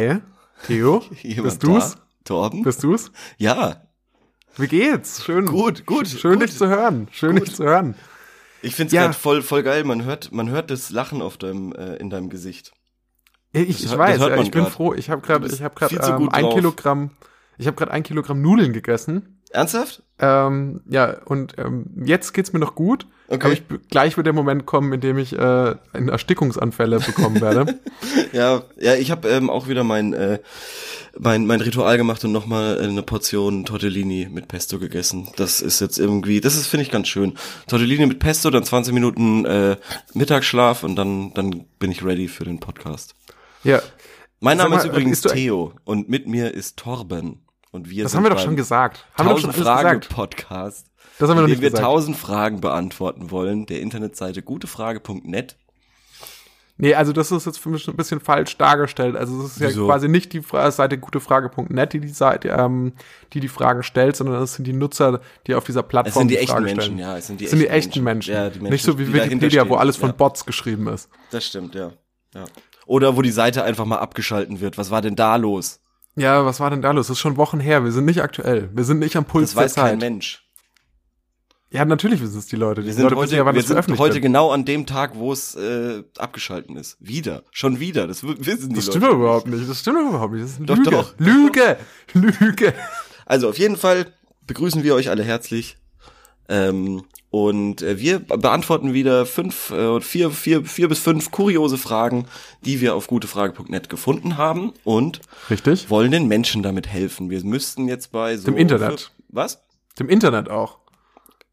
Hi, Theo. Jemand Bist du's? da? Torben? Bist du's? ja, Wie geht's? Schön. Gut, gut, Schön gut. dich zu hören. Schön Gut. dich zu hören. ich find's Ja. grad voll, voll geil. Man hört, man hört das Lachen auf deinem, äh, in deinem Gesicht. Ich, ich weiß, ja, ich bin grad. froh. Ich habe gerade, ich habe gerade ähm, ein drauf. Kilogramm, ich habe gerade ein Kilogramm Nudeln gegessen. Ernsthaft? Ähm, ja, und ähm, jetzt geht's mir noch gut. Okay. Aber ich, gleich wird der Moment kommen, in dem ich äh, in Erstickungsanfälle bekommen werde. Ja, ja, ich habe ähm, auch wieder mein, äh, mein, mein Ritual gemacht und nochmal eine Portion Tortellini mit Pesto gegessen. Das ist jetzt irgendwie, das ist, finde ich, ganz schön. Tortellini mit Pesto, dann 20 Minuten äh, Mittagsschlaf und dann, dann bin ich ready für den Podcast. ja, Mein Name mal, ist übrigens Theo und mit mir ist Torben. Und wir das sind haben wir doch schon gesagt. Haben wir doch schon 1000 alles Fragen gesagt. Podcast. Das haben wir noch nicht wir gesagt. 1000 Fragen beantworten wollen, der Internetseite gutefrage.net. Nee, also das ist jetzt für mich ein bisschen falsch dargestellt. Also es ist ja Wieso? quasi nicht die Fra Seite gutefrage.net, die die, Seite, ähm, die die Fragen stellt, sondern es sind die Nutzer, die auf dieser Es Plattform sind die die echten Fragen Menschen, stellen. ja, es sind die, Das sind die echten Menschen. Ja, die Menschen nicht so wie Wikipedia, wo alles von ja, Bots geschrieben ist. Das stimmt, ja. ja. Oder wo die Seite einfach mal abgeschalten wird. Was war denn da los? Ja, was war denn da los? Das ist schon Wochen her. Wir sind nicht aktuell. Wir sind nicht am Puls Das weiß der kein Zeit. Mensch. Ja, natürlich wissen es die Leute. Wir Die sind Leute heute, ja, wir sind heute genau an dem Tag, wo es äh, abgeschalten ist. Wieder. Schon wieder. Das wissen die Das Leute. stimmt doch überhaupt nicht. Das stimmt überhaupt nicht. Das ist eine Doch, Lüge. doch. Lüge. Lüge. Also auf jeden Fall begrüßen wir euch alle herzlich. Ähm, und äh, wir be- beantworten wieder fünf, äh, vier, vier, vier bis fünf kuriose Fragen, die wir auf gutefrage.net gefunden haben und Richtig. wollen den Menschen damit helfen. Wir müssten jetzt bei so Dem Internet. Was? Dem Internet auch.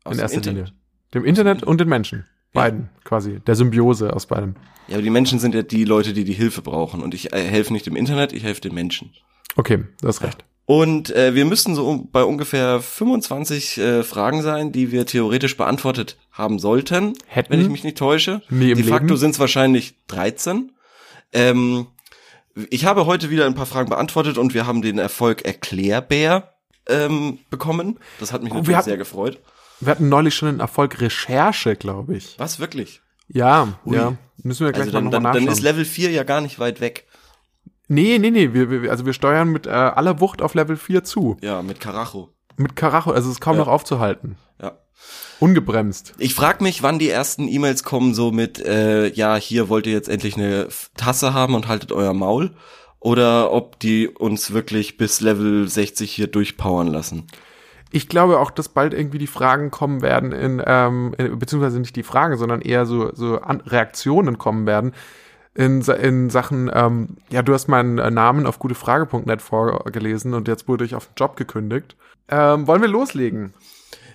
Aus in dem erster Internet. Linie. Dem Internet und den Menschen. Beiden quasi. Der Symbiose aus beidem. Ja, aber die Menschen sind ja die Leute, die die Hilfe brauchen. Und ich äh, helfe nicht dem Internet, ich helfe den Menschen. Okay, du hast recht. Und äh, wir müssten so um- bei ungefähr 25 äh, Fragen sein, die wir theoretisch beantwortet haben sollten, Hätten? wenn ich mich nicht täusche. Nie im De facto sind es wahrscheinlich 13. Ähm, ich habe heute wieder ein paar Fragen beantwortet und wir haben den Erfolg Erklärbär ähm, bekommen. Das hat mich Oh, natürlich sehr gefreut. Wir hatten neulich schon einen Erfolg Recherche, glaube ich. Was wirklich? Ja, Ui. ja. Müssen wir gleich Also dann, nochmal dann, nachschauen. dann ist Level 4 ja gar nicht weit weg. nee, nee, nee. Wir, wir, also wir steuern mit äh, aller Wucht auf Level 4 zu. Ja, mit Karacho. Mit Karacho. Also es ist kaum Ja. noch aufzuhalten. Ja. Ungebremst. Ich frage mich, wann die ersten E-Mails kommen, so mit, äh, ja, hier wollt ihr jetzt endlich eine Tasse haben und haltet euer Maul. Oder ob die uns wirklich bis Level 60 hier durchpowern lassen. Ich glaube auch, dass bald irgendwie die Fragen kommen werden in, ähm, in beziehungsweise nicht die Fragen, sondern eher so, so An Reaktionen kommen werden in, in Sachen, ähm, ja, du hast meinen äh, Namen auf gutefrage.net vorgelesen und jetzt wurde ich auf den Job gekündigt. Ähm, wollen wir loslegen?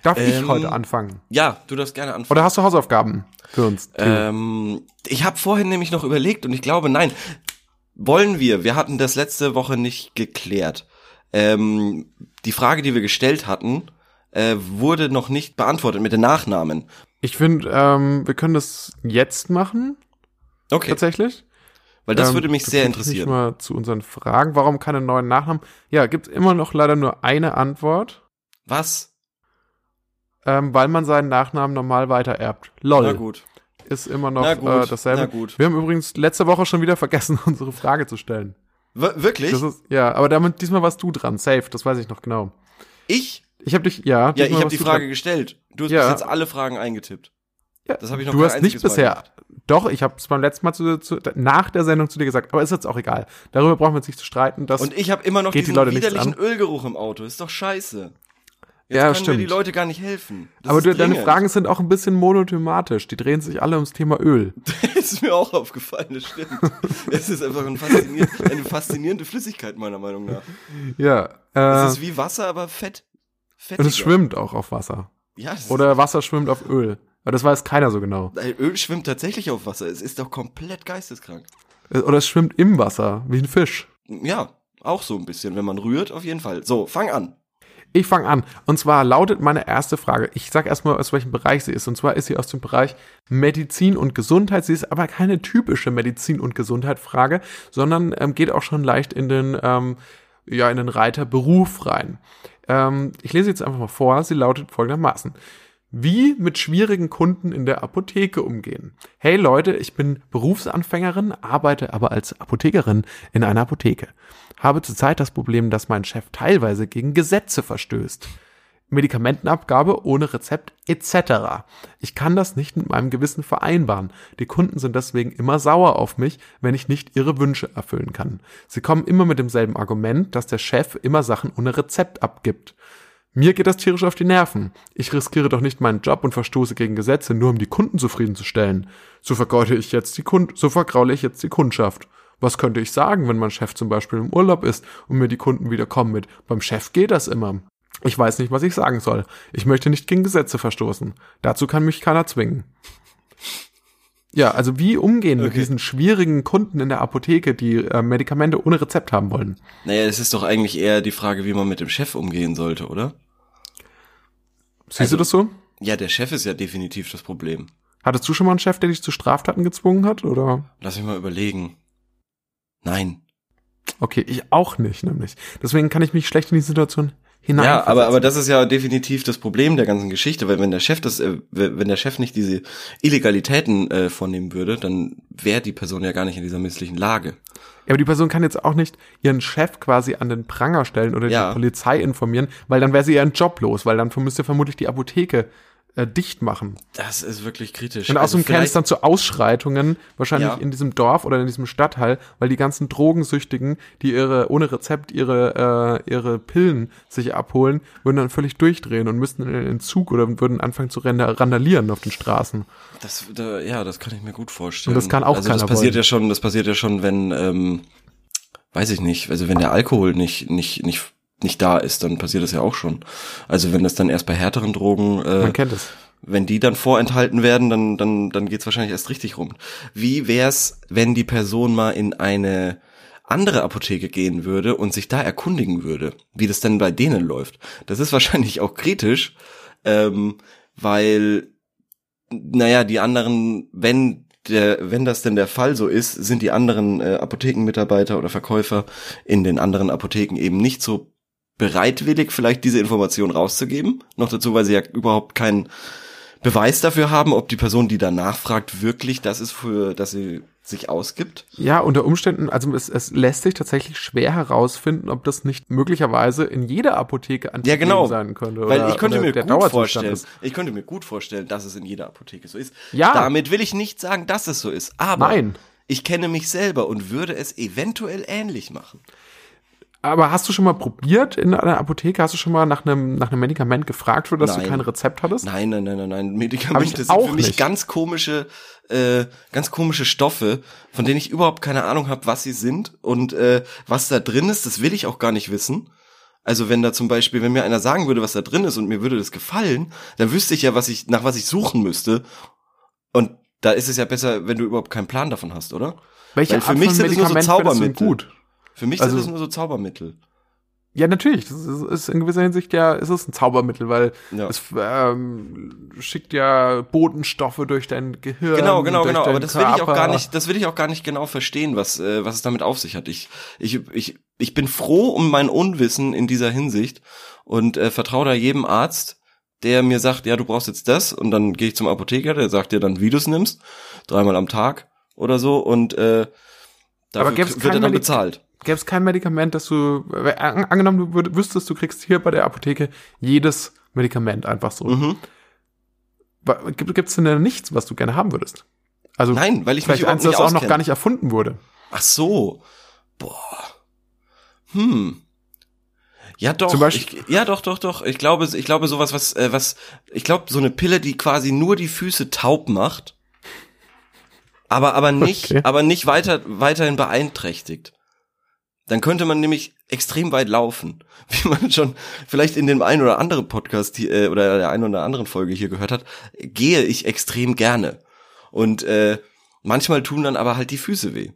Darf ich Ähm, heute anfangen? Ja, du darfst gerne anfangen. Oder hast du Hausaufgaben für uns? Ähm, ich habe vorhin nämlich noch überlegt und ich glaube, nein, wollen wir. Wir hatten das letzte Woche nicht geklärt. Ähm, die Frage, die wir gestellt hatten, äh, wurde noch nicht beantwortet mit den Nachnamen. Ich finde, ähm, wir können das jetzt machen, Okay, tatsächlich. weil das Ähm, würde mich sehr interessieren. Mal zu unseren Fragen. Warum keine neuen Nachnamen? Ja, gibt immer noch leider nur eine Antwort, Was? ähm, weil man seinen Nachnamen normal weitererbt. Lol. Na gut. Ist immer noch Na gut, äh, dasselbe. na gut. Wir haben übrigens letzte Woche schon wieder vergessen, unsere Frage zu stellen. Wirklich? Das ist, ja, aber damit diesmal warst du dran. Safe, das weiß ich noch genau. ich? Ich habe dich, ja. Ja, ich habe die Frage dran. gestellt. Du hast Ja. bis jetzt alle Fragen eingetippt. Ja, Das habe ich noch Du hast nicht Mal bisher. Doch, ich habe es beim letzten Mal zu, zu, nach der Sendung zu dir gesagt, aber ist jetzt auch egal. Darüber brauchen wir uns nicht zu streiten. Das, Und ich habe immer noch Geht die diesen Leute widerlichen. Ölgeruch im Auto. Ist doch scheiße. Jetzt Ja, können stimmt. mir die Leute gar nicht helfen. Das aber du, deine. Fragen sind auch ein bisschen monothematisch. Die drehen sich alle ums Thema Öl. ist mir auch aufgefallen, das stimmt. es ist einfach ein faszinier eine faszinierende Flüssigkeit, meiner Meinung nach. Ja. Es Äh, ist wie Wasser, aber fett. und Fettiger. es schwimmt auch auf Wasser. Ja, das Oder Wasser schwimmt auf Öl. Aber das weiß keiner so genau. Öl schwimmt tatsächlich auf Wasser. Es ist doch komplett geisteskrank. Äh, Oder es schwimmt im Wasser, wie ein Fisch. Ja, auch so ein bisschen. Wenn man rührt, auf jeden Fall. So, fang an. Ich fange an. Und zwar lautet meine erste Frage. Ich sag erstmal, aus welchem Bereich sie ist. Und zwar ist sie aus dem Bereich Medizin und Gesundheit. Sie ist aber keine typische Medizin- und Gesundheit-Frage, sondern ähm, geht auch schon leicht in den, ähm, ja, in den Reiter Beruf rein. Ähm, ich lese jetzt einfach mal vor. Sie lautet folgendermaßen. Wie mit schwierigen Kunden in der Apotheke umgehen. Hey Leute, ich bin Berufsanfängerin, arbeite aber als Apothekerin in einer Apotheke. Habe zurzeit das Problem, dass mein Chef teilweise gegen Gesetze verstößt. Medikamentenabgabe ohne Rezept etc. Ich kann das nicht mit meinem Gewissen vereinbaren. Die Kunden sind deswegen immer sauer auf mich, wenn ich nicht ihre Wünsche erfüllen kann. Sie kommen immer mit demselben Argument, dass der Chef immer Sachen ohne Rezept abgibt. Mir geht das tierisch auf die Nerven. Ich riskiere doch nicht meinen Job und verstoße gegen Gesetze, nur um die Kunden zufriedenzustellen. So vergaule ich jetzt die Kund so ich jetzt die Kundschaft. Was könnte ich sagen, wenn mein Chef zum Beispiel im Urlaub ist und mir die Kunden wieder kommen mit, beim Chef geht das immer. Ich weiß nicht, was ich sagen soll. Ich möchte nicht gegen Gesetze verstoßen. Dazu kann mich keiner zwingen. Ja, also wie umgehen okay. mit diesen schwierigen Kunden in der Apotheke, die äh, Medikamente ohne Rezept haben wollen? Naja, es ist doch eigentlich eher die Frage, wie man mit dem Chef umgehen sollte, oder? Siehst also, du das so? Ja, der Chef ist ja definitiv das Problem. Hattest du schon mal einen Chef, der dich zu Straftaten gezwungen hat, oder? Lass mich mal überlegen. Nein. Okay, ich auch nicht, nämlich. Deswegen kann ich mich schlecht in die Situation hinein. Ja, aber, aber das ist ja definitiv das Problem der ganzen Geschichte, weil wenn der Chef das, äh, wenn der Chef nicht diese Illegalitäten äh, vornehmen würde, dann wäre die Person ja gar nicht in dieser misslichen Lage. Ja, aber die Person kann jetzt auch nicht ihren Chef quasi an den Pranger stellen oder ja. die Polizei informieren, weil dann wäre sie ihren Job los, weil dann müsste vermutlich die Apotheke äh, dicht machen. Das ist wirklich kritisch. Und außerdem also käme es dann zu Ausschreitungen, wahrscheinlich ja. in diesem Dorf oder in diesem Stadtteil, weil die ganzen Drogensüchtigen, die ihre ohne Rezept ihre äh, ihre Pillen sich abholen, würden dann völlig durchdrehen und müssten in den Entzug oder würden anfangen zu randalieren auf den Straßen. Das, da, ja, das kann ich mir gut vorstellen. Und das kann auch also keiner das passiert wollen. ja schon, das passiert ja schon, wenn ähm, weiß ich nicht, also wenn der Alkohol nicht nicht nicht nicht da ist, dann passiert das ja auch schon. Also wenn das dann erst bei härteren Drogen, äh, Man kennt es. wenn die dann vorenthalten werden, dann dann dann geht's wahrscheinlich erst richtig rum. Wie wär's, wenn die Person mal in eine andere Apotheke gehen würde und sich da erkundigen würde, wie das denn bei denen läuft? Das ist wahrscheinlich auch kritisch, ähm, weil naja, die anderen, wenn der, wenn das denn der Fall so ist, sind die anderen äh, Apothekenmitarbeiter oder Verkäufer in den anderen Apotheken eben nicht so bereitwillig, vielleicht diese Information rauszugeben. Noch dazu, weil sie ja überhaupt keinen Beweis dafür haben, ob die Person, die danach fragt, wirklich das ist, für dass sie sich ausgibt. Ja, unter Umständen, also es, es lässt sich tatsächlich schwer herausfinden, ob das nicht möglicherweise in jeder Apotheke an ja, genau. sein könnte. Weil ich könnte mir gut vorstellen, ist. ich könnte mir gut vorstellen, dass es in jeder Apotheke so ist. Ja. Damit will ich nicht sagen, dass es so ist. Aber Nein. ich kenne mich selber und würde es eventuell ähnlich machen. Aber hast du schon mal probiert in einer Apotheke? Hast du schon mal nach einem, nach einem Medikament gefragt, für das nein. du kein Rezept hattest? Nein, nein, nein, nein, nein. Medikamente sind für mich nicht. ganz komische, äh, ganz komische Stoffe, von denen ich überhaupt keine Ahnung habe, was sie sind und äh, was da drin ist. Das will ich auch gar nicht wissen. Also wenn da zum Beispiel, wenn mir einer sagen würde, was da drin ist und mir würde das gefallen, dann wüsste ich ja, was ich, nach was ich suchen müsste. Und da ist es ja besser, wenn du überhaupt keinen Plan davon hast, oder? Welche Weil für Art mich sind es nur so Zaubermittel. Gut? Für mich also, sind das nur so Zaubermittel. Ja, natürlich. Das ist, ist in gewisser Hinsicht ja, ist es ein Zaubermittel, weil ja. es ähm, schickt ja Botenstoffe durch dein Gehirn. Genau, genau, genau. Aber das Körper. will ich auch gar nicht, das will ich auch gar nicht genau verstehen, was, äh, was es damit auf sich hat. Ich, ich, ich, ich bin froh um mein Unwissen in dieser Hinsicht und äh, vertraue da jedem Arzt, der mir sagt, ja, du brauchst jetzt das und dann gehe ich zum Apotheker, der sagt dir dann, wie du es nimmst, dreimal am Tag oder so und äh, dafür wird er dann bezahlt gäbe es kein Medikament, dass du, äh, angenommen, du würd, wüsstest, du kriegst hier bei der Apotheke jedes Medikament einfach so. Mhm. Gibt es denn nichts, was du gerne haben würdest? Also Nein, weil ich vielleicht mich eins, das auch noch gar nicht erfunden wurde. Ach so. Boah. Hm. Ja doch, Zum Beispiel, ich, ja doch, doch, doch. Ich glaube, ich glaube sowas, was, äh, was, ich glaube so eine Pille, die quasi nur die Füße taub macht, aber aber nicht, okay. aber nicht weiter weiterhin beeinträchtigt. Dann könnte man nämlich extrem weit laufen, wie man schon vielleicht in dem einen oder anderen Podcast hier, äh, oder der einen oder anderen Folge hier gehört hat, gehe ich extrem gerne. Und äh, manchmal tun dann aber halt die Füße weh.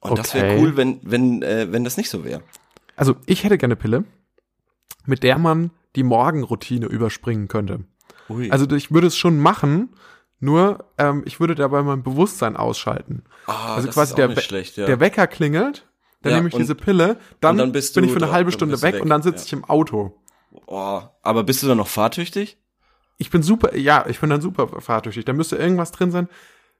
Und okay. das wäre cool, wenn, wenn, äh, wenn das nicht so wäre. Also ich hätte gerne Pille, mit der man die Morgenroutine überspringen könnte. Ui. Also ich würde es schon machen, nur ähm, ich würde dabei mein Bewusstsein ausschalten. Ah, also quasi der, schlecht, ja. der Wecker klingelt dann ja, nehme ich diese Pille, dann, dann bin ich für eine halbe Stunde weg, weg, und dann sitze ich im Auto. Oh, aber bist du dann noch fahrtüchtig? ich bin super, ja, ich bin dann super fahrtüchtig. Da müsste irgendwas drin sein,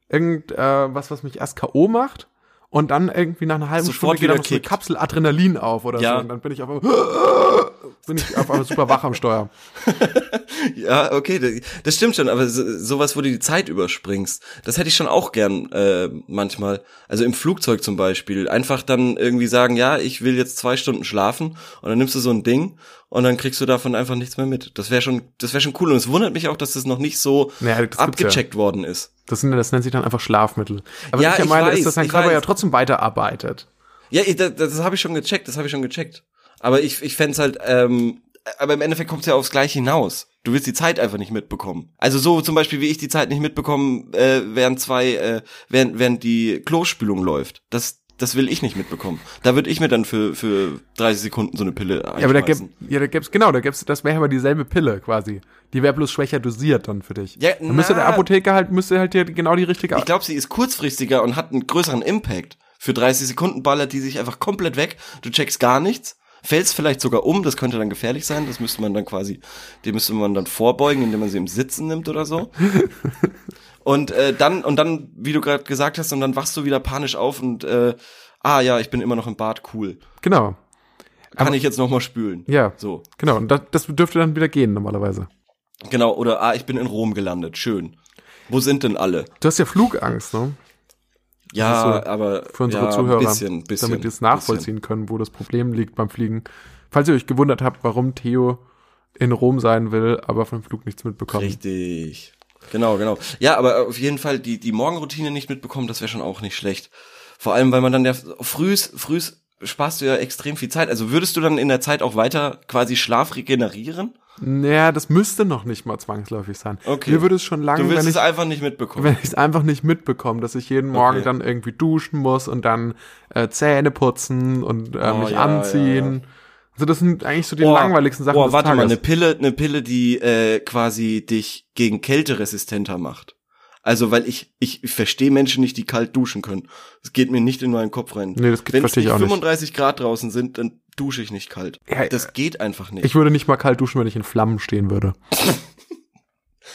irgend äh, was, was mich erst K.O. macht und dann irgendwie nach einer halben Sofort Stunde geht wieder dann so eine. Kapsel Adrenalin auf oder Ja. so. Und dann bin ich auf einmal, bin ich auf einmal super wach am Steuer. Ja, okay, das, das stimmt schon, aber so, sowas, wo du die Zeit überspringst, das hätte ich schon auch gern äh, manchmal. Also im Flugzeug zum Beispiel. Einfach dann irgendwie sagen, ja, ich will jetzt zwei Stunden schlafen und dann nimmst du so ein Ding und dann kriegst du davon einfach nichts mehr mit. Das wäre schon, das wäre schon cool. Und es wundert mich auch, dass das noch nicht so Naja, abgecheckt worden ist. Das, sind, das nennt sich dann einfach Schlafmittel. Aber Ja, was ich ja meine, weiß, ist, dass dein Körper ja weiß. trotzdem weiterarbeitet. Ja, ich, das, das habe ich schon gecheckt, das habe ich schon gecheckt. Aber ich, ich fänd's halt, ähm, aber im Endeffekt kommt's ja aufs Gleiche hinaus. Du willst die Zeit einfach nicht mitbekommen. Also so zum Beispiel, wie ich die Zeit nicht mitbekommen, äh, während zwei, äh, während, während die Klospülung läuft. Das, das will ich nicht mitbekommen. Da würde ich mir dann für, für 30 Sekunden so eine Pille Ja, aber da einschmeißen. ja, da gibt's genau, da gibt's das wäre aber dieselbe Pille quasi. Die wäre bloß schwächer dosiert dann für dich. Ja, dann müsste na. der Apotheker halt müsste halt dir genau die richtige Ich glaube, sie ist kurzfristiger und hat einen größeren Impact. Für 30 Sekunden ballert die sich einfach komplett weg. Du checkst gar nichts. Fällst vielleicht sogar um, das könnte dann gefährlich sein. Das müsste man dann quasi, dem müsste man dann vorbeugen, indem man sie im Sitzen nimmt oder so. Und äh, dann, und dann, wie du gerade gesagt hast, und dann wachst du wieder panisch auf und äh, ah ja, ich bin immer noch im Bad, cool. Genau. Kann Aber- ich jetzt noch mal spülen. Ja. So. Genau, und das, das dürfte dann wieder gehen normalerweise. Genau, oder ah, ich bin in Rom gelandet, schön. Wo sind denn alle? Du hast ja Flugangst, ne? Ja, so aber Für unsere ja, Zuhörer, bisschen, bisschen, damit die es nachvollziehen können, wo das Problem liegt beim Fliegen. Falls ihr euch gewundert habt, warum Theo in Rom sein will, aber vom Flug nichts mitbekommen. Richtig. Genau, genau. Ja, aber auf jeden Fall die, die Morgenroutine nicht mitbekommen, das wäre schon auch nicht schlecht. Vor allem, weil man dann ja frühs, frühs sparst du ja extrem viel Zeit. Also würdest du dann in der Zeit auch weiter quasi Schlaf regenerieren? Naja, das müsste noch nicht mal zwangsläufig sein. Okay. Mir würde es schon lange, Du willst wenn es ich einfach nicht mitbekommen. wenn ich es einfach nicht mitbekomme, dass ich jeden Morgen Okay. dann irgendwie duschen muss und dann äh, Zähne putzen und äh, Oh, mich ja, anziehen. ja, Also das sind eigentlich so die Oh, langweiligsten Sachen Oh, warte Tages. mal, eine Pille, eine Pille, die äh, quasi dich gegen Kälte resistenter macht. Also, weil ich, ich, ich verstehe Menschen nicht, die kalt duschen können. Das geht mir nicht in meinen Kopf rein. Nee, das geht- Wenn es verstehe ich nicht auch nicht. 35 Grad draußen sind, dann dusche ich nicht kalt. Ja, das geht einfach nicht. ich würde nicht mal kalt duschen, wenn ich in Flammen stehen würde.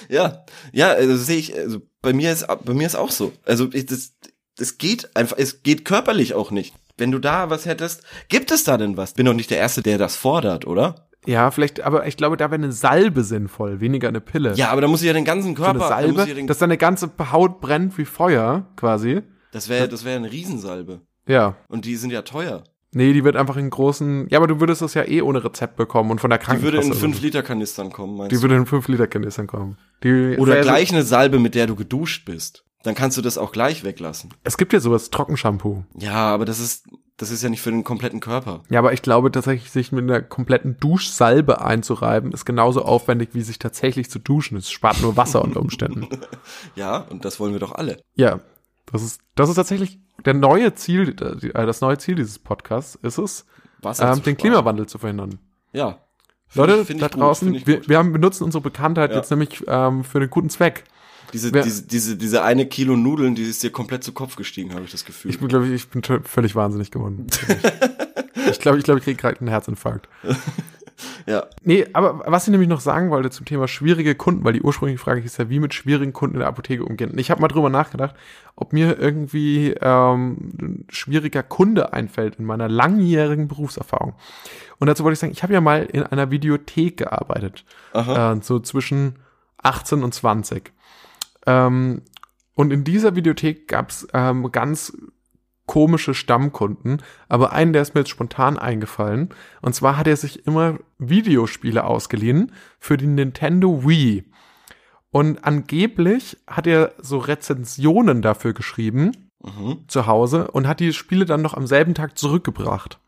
Ja, ja, also sehe ich, also bei mir ist, bei mir ist auch so. Also ich, das, das geht einfach, es geht körperlich auch nicht. Wenn du da was hättest, gibt es da denn was? Bin doch nicht der Erste, der das fordert, oder? Ja, vielleicht, aber ich glaube, da wäre eine Salbe sinnvoll, weniger eine Pille. Ja, aber da muss ich ja den ganzen so eine Körper, da muss Salbe, ja den, dass deine ganze Haut brennt wie Feuer, quasi. das wäre, das wäre eine Riesensalbe. Ja. Und die sind ja teuer. Nee, die wird einfach in großen. Ja, aber du würdest das ja eh ohne Rezept bekommen und von der Die Krankenkasse. würde in oder 5 so. Liter Kanistern kommen, meinst Die du? würde in 5 Liter Kanistern kommen. Die Oder so- gleich eine Salbe, mit der du geduscht bist. Dann kannst du das auch gleich weglassen. Es gibt ja sowas, Trockenshampoo. Ja, aber das ist, das ist ja nicht für den kompletten Körper. Ja, aber ich glaube tatsächlich, sich mit einer kompletten Duschsalbe einzureiben, ist genauso aufwendig, wie sich tatsächlich zu duschen. Es spart nur Wasser unter Umständen. Ja, und das wollen wir doch alle. Ja, das ist, das ist tatsächlich der neue Ziel, äh, das neue Ziel dieses Podcasts ist es, Wasser ähm, den. Klimawandel zu verhindern. Ja. Leute, ich- da gut, draußen, ich wir, gut. wir haben, benutzen unsere Bekanntheit Ja. jetzt nämlich ähm, für einen guten Zweck. Diese, Wer- diese, diese, diese eine Kilo Nudeln, die ist dir komplett zu Kopf gestiegen, habe ich das Gefühl. Ich bin, glaube ich, ich bin völlig wahnsinnig geworden. ich glaube, ich, glaube, ich kriege gerade einen Herzinfarkt. ja. Nee, aber was ich nämlich noch sagen wollte zum Thema schwierige Kunden, weil die ursprüngliche Frage ist ja, wie mit schwierigen Kunden in der Apotheke umgehen. Und ich habe mal drüber nachgedacht, ob mir irgendwie ähm, ein schwieriger Kunde einfällt in meiner langjährigen Berufserfahrung. Und dazu wollte ich sagen, ich habe ja mal in einer Videothek gearbeitet, Aha. äh, so zwischen 18 und 20. Ähm, und in dieser Videothek gab's ähm, ganz komische Stammkunden, aber einen, der ist mir jetzt spontan eingefallen. Und zwar hat er sich immer Videospiele ausgeliehen für die Nintendo Wii. Und angeblich hat er so Rezensionen dafür geschrieben Mhm. zu Hause und hat die Spiele dann noch am selben Tag zurückgebracht.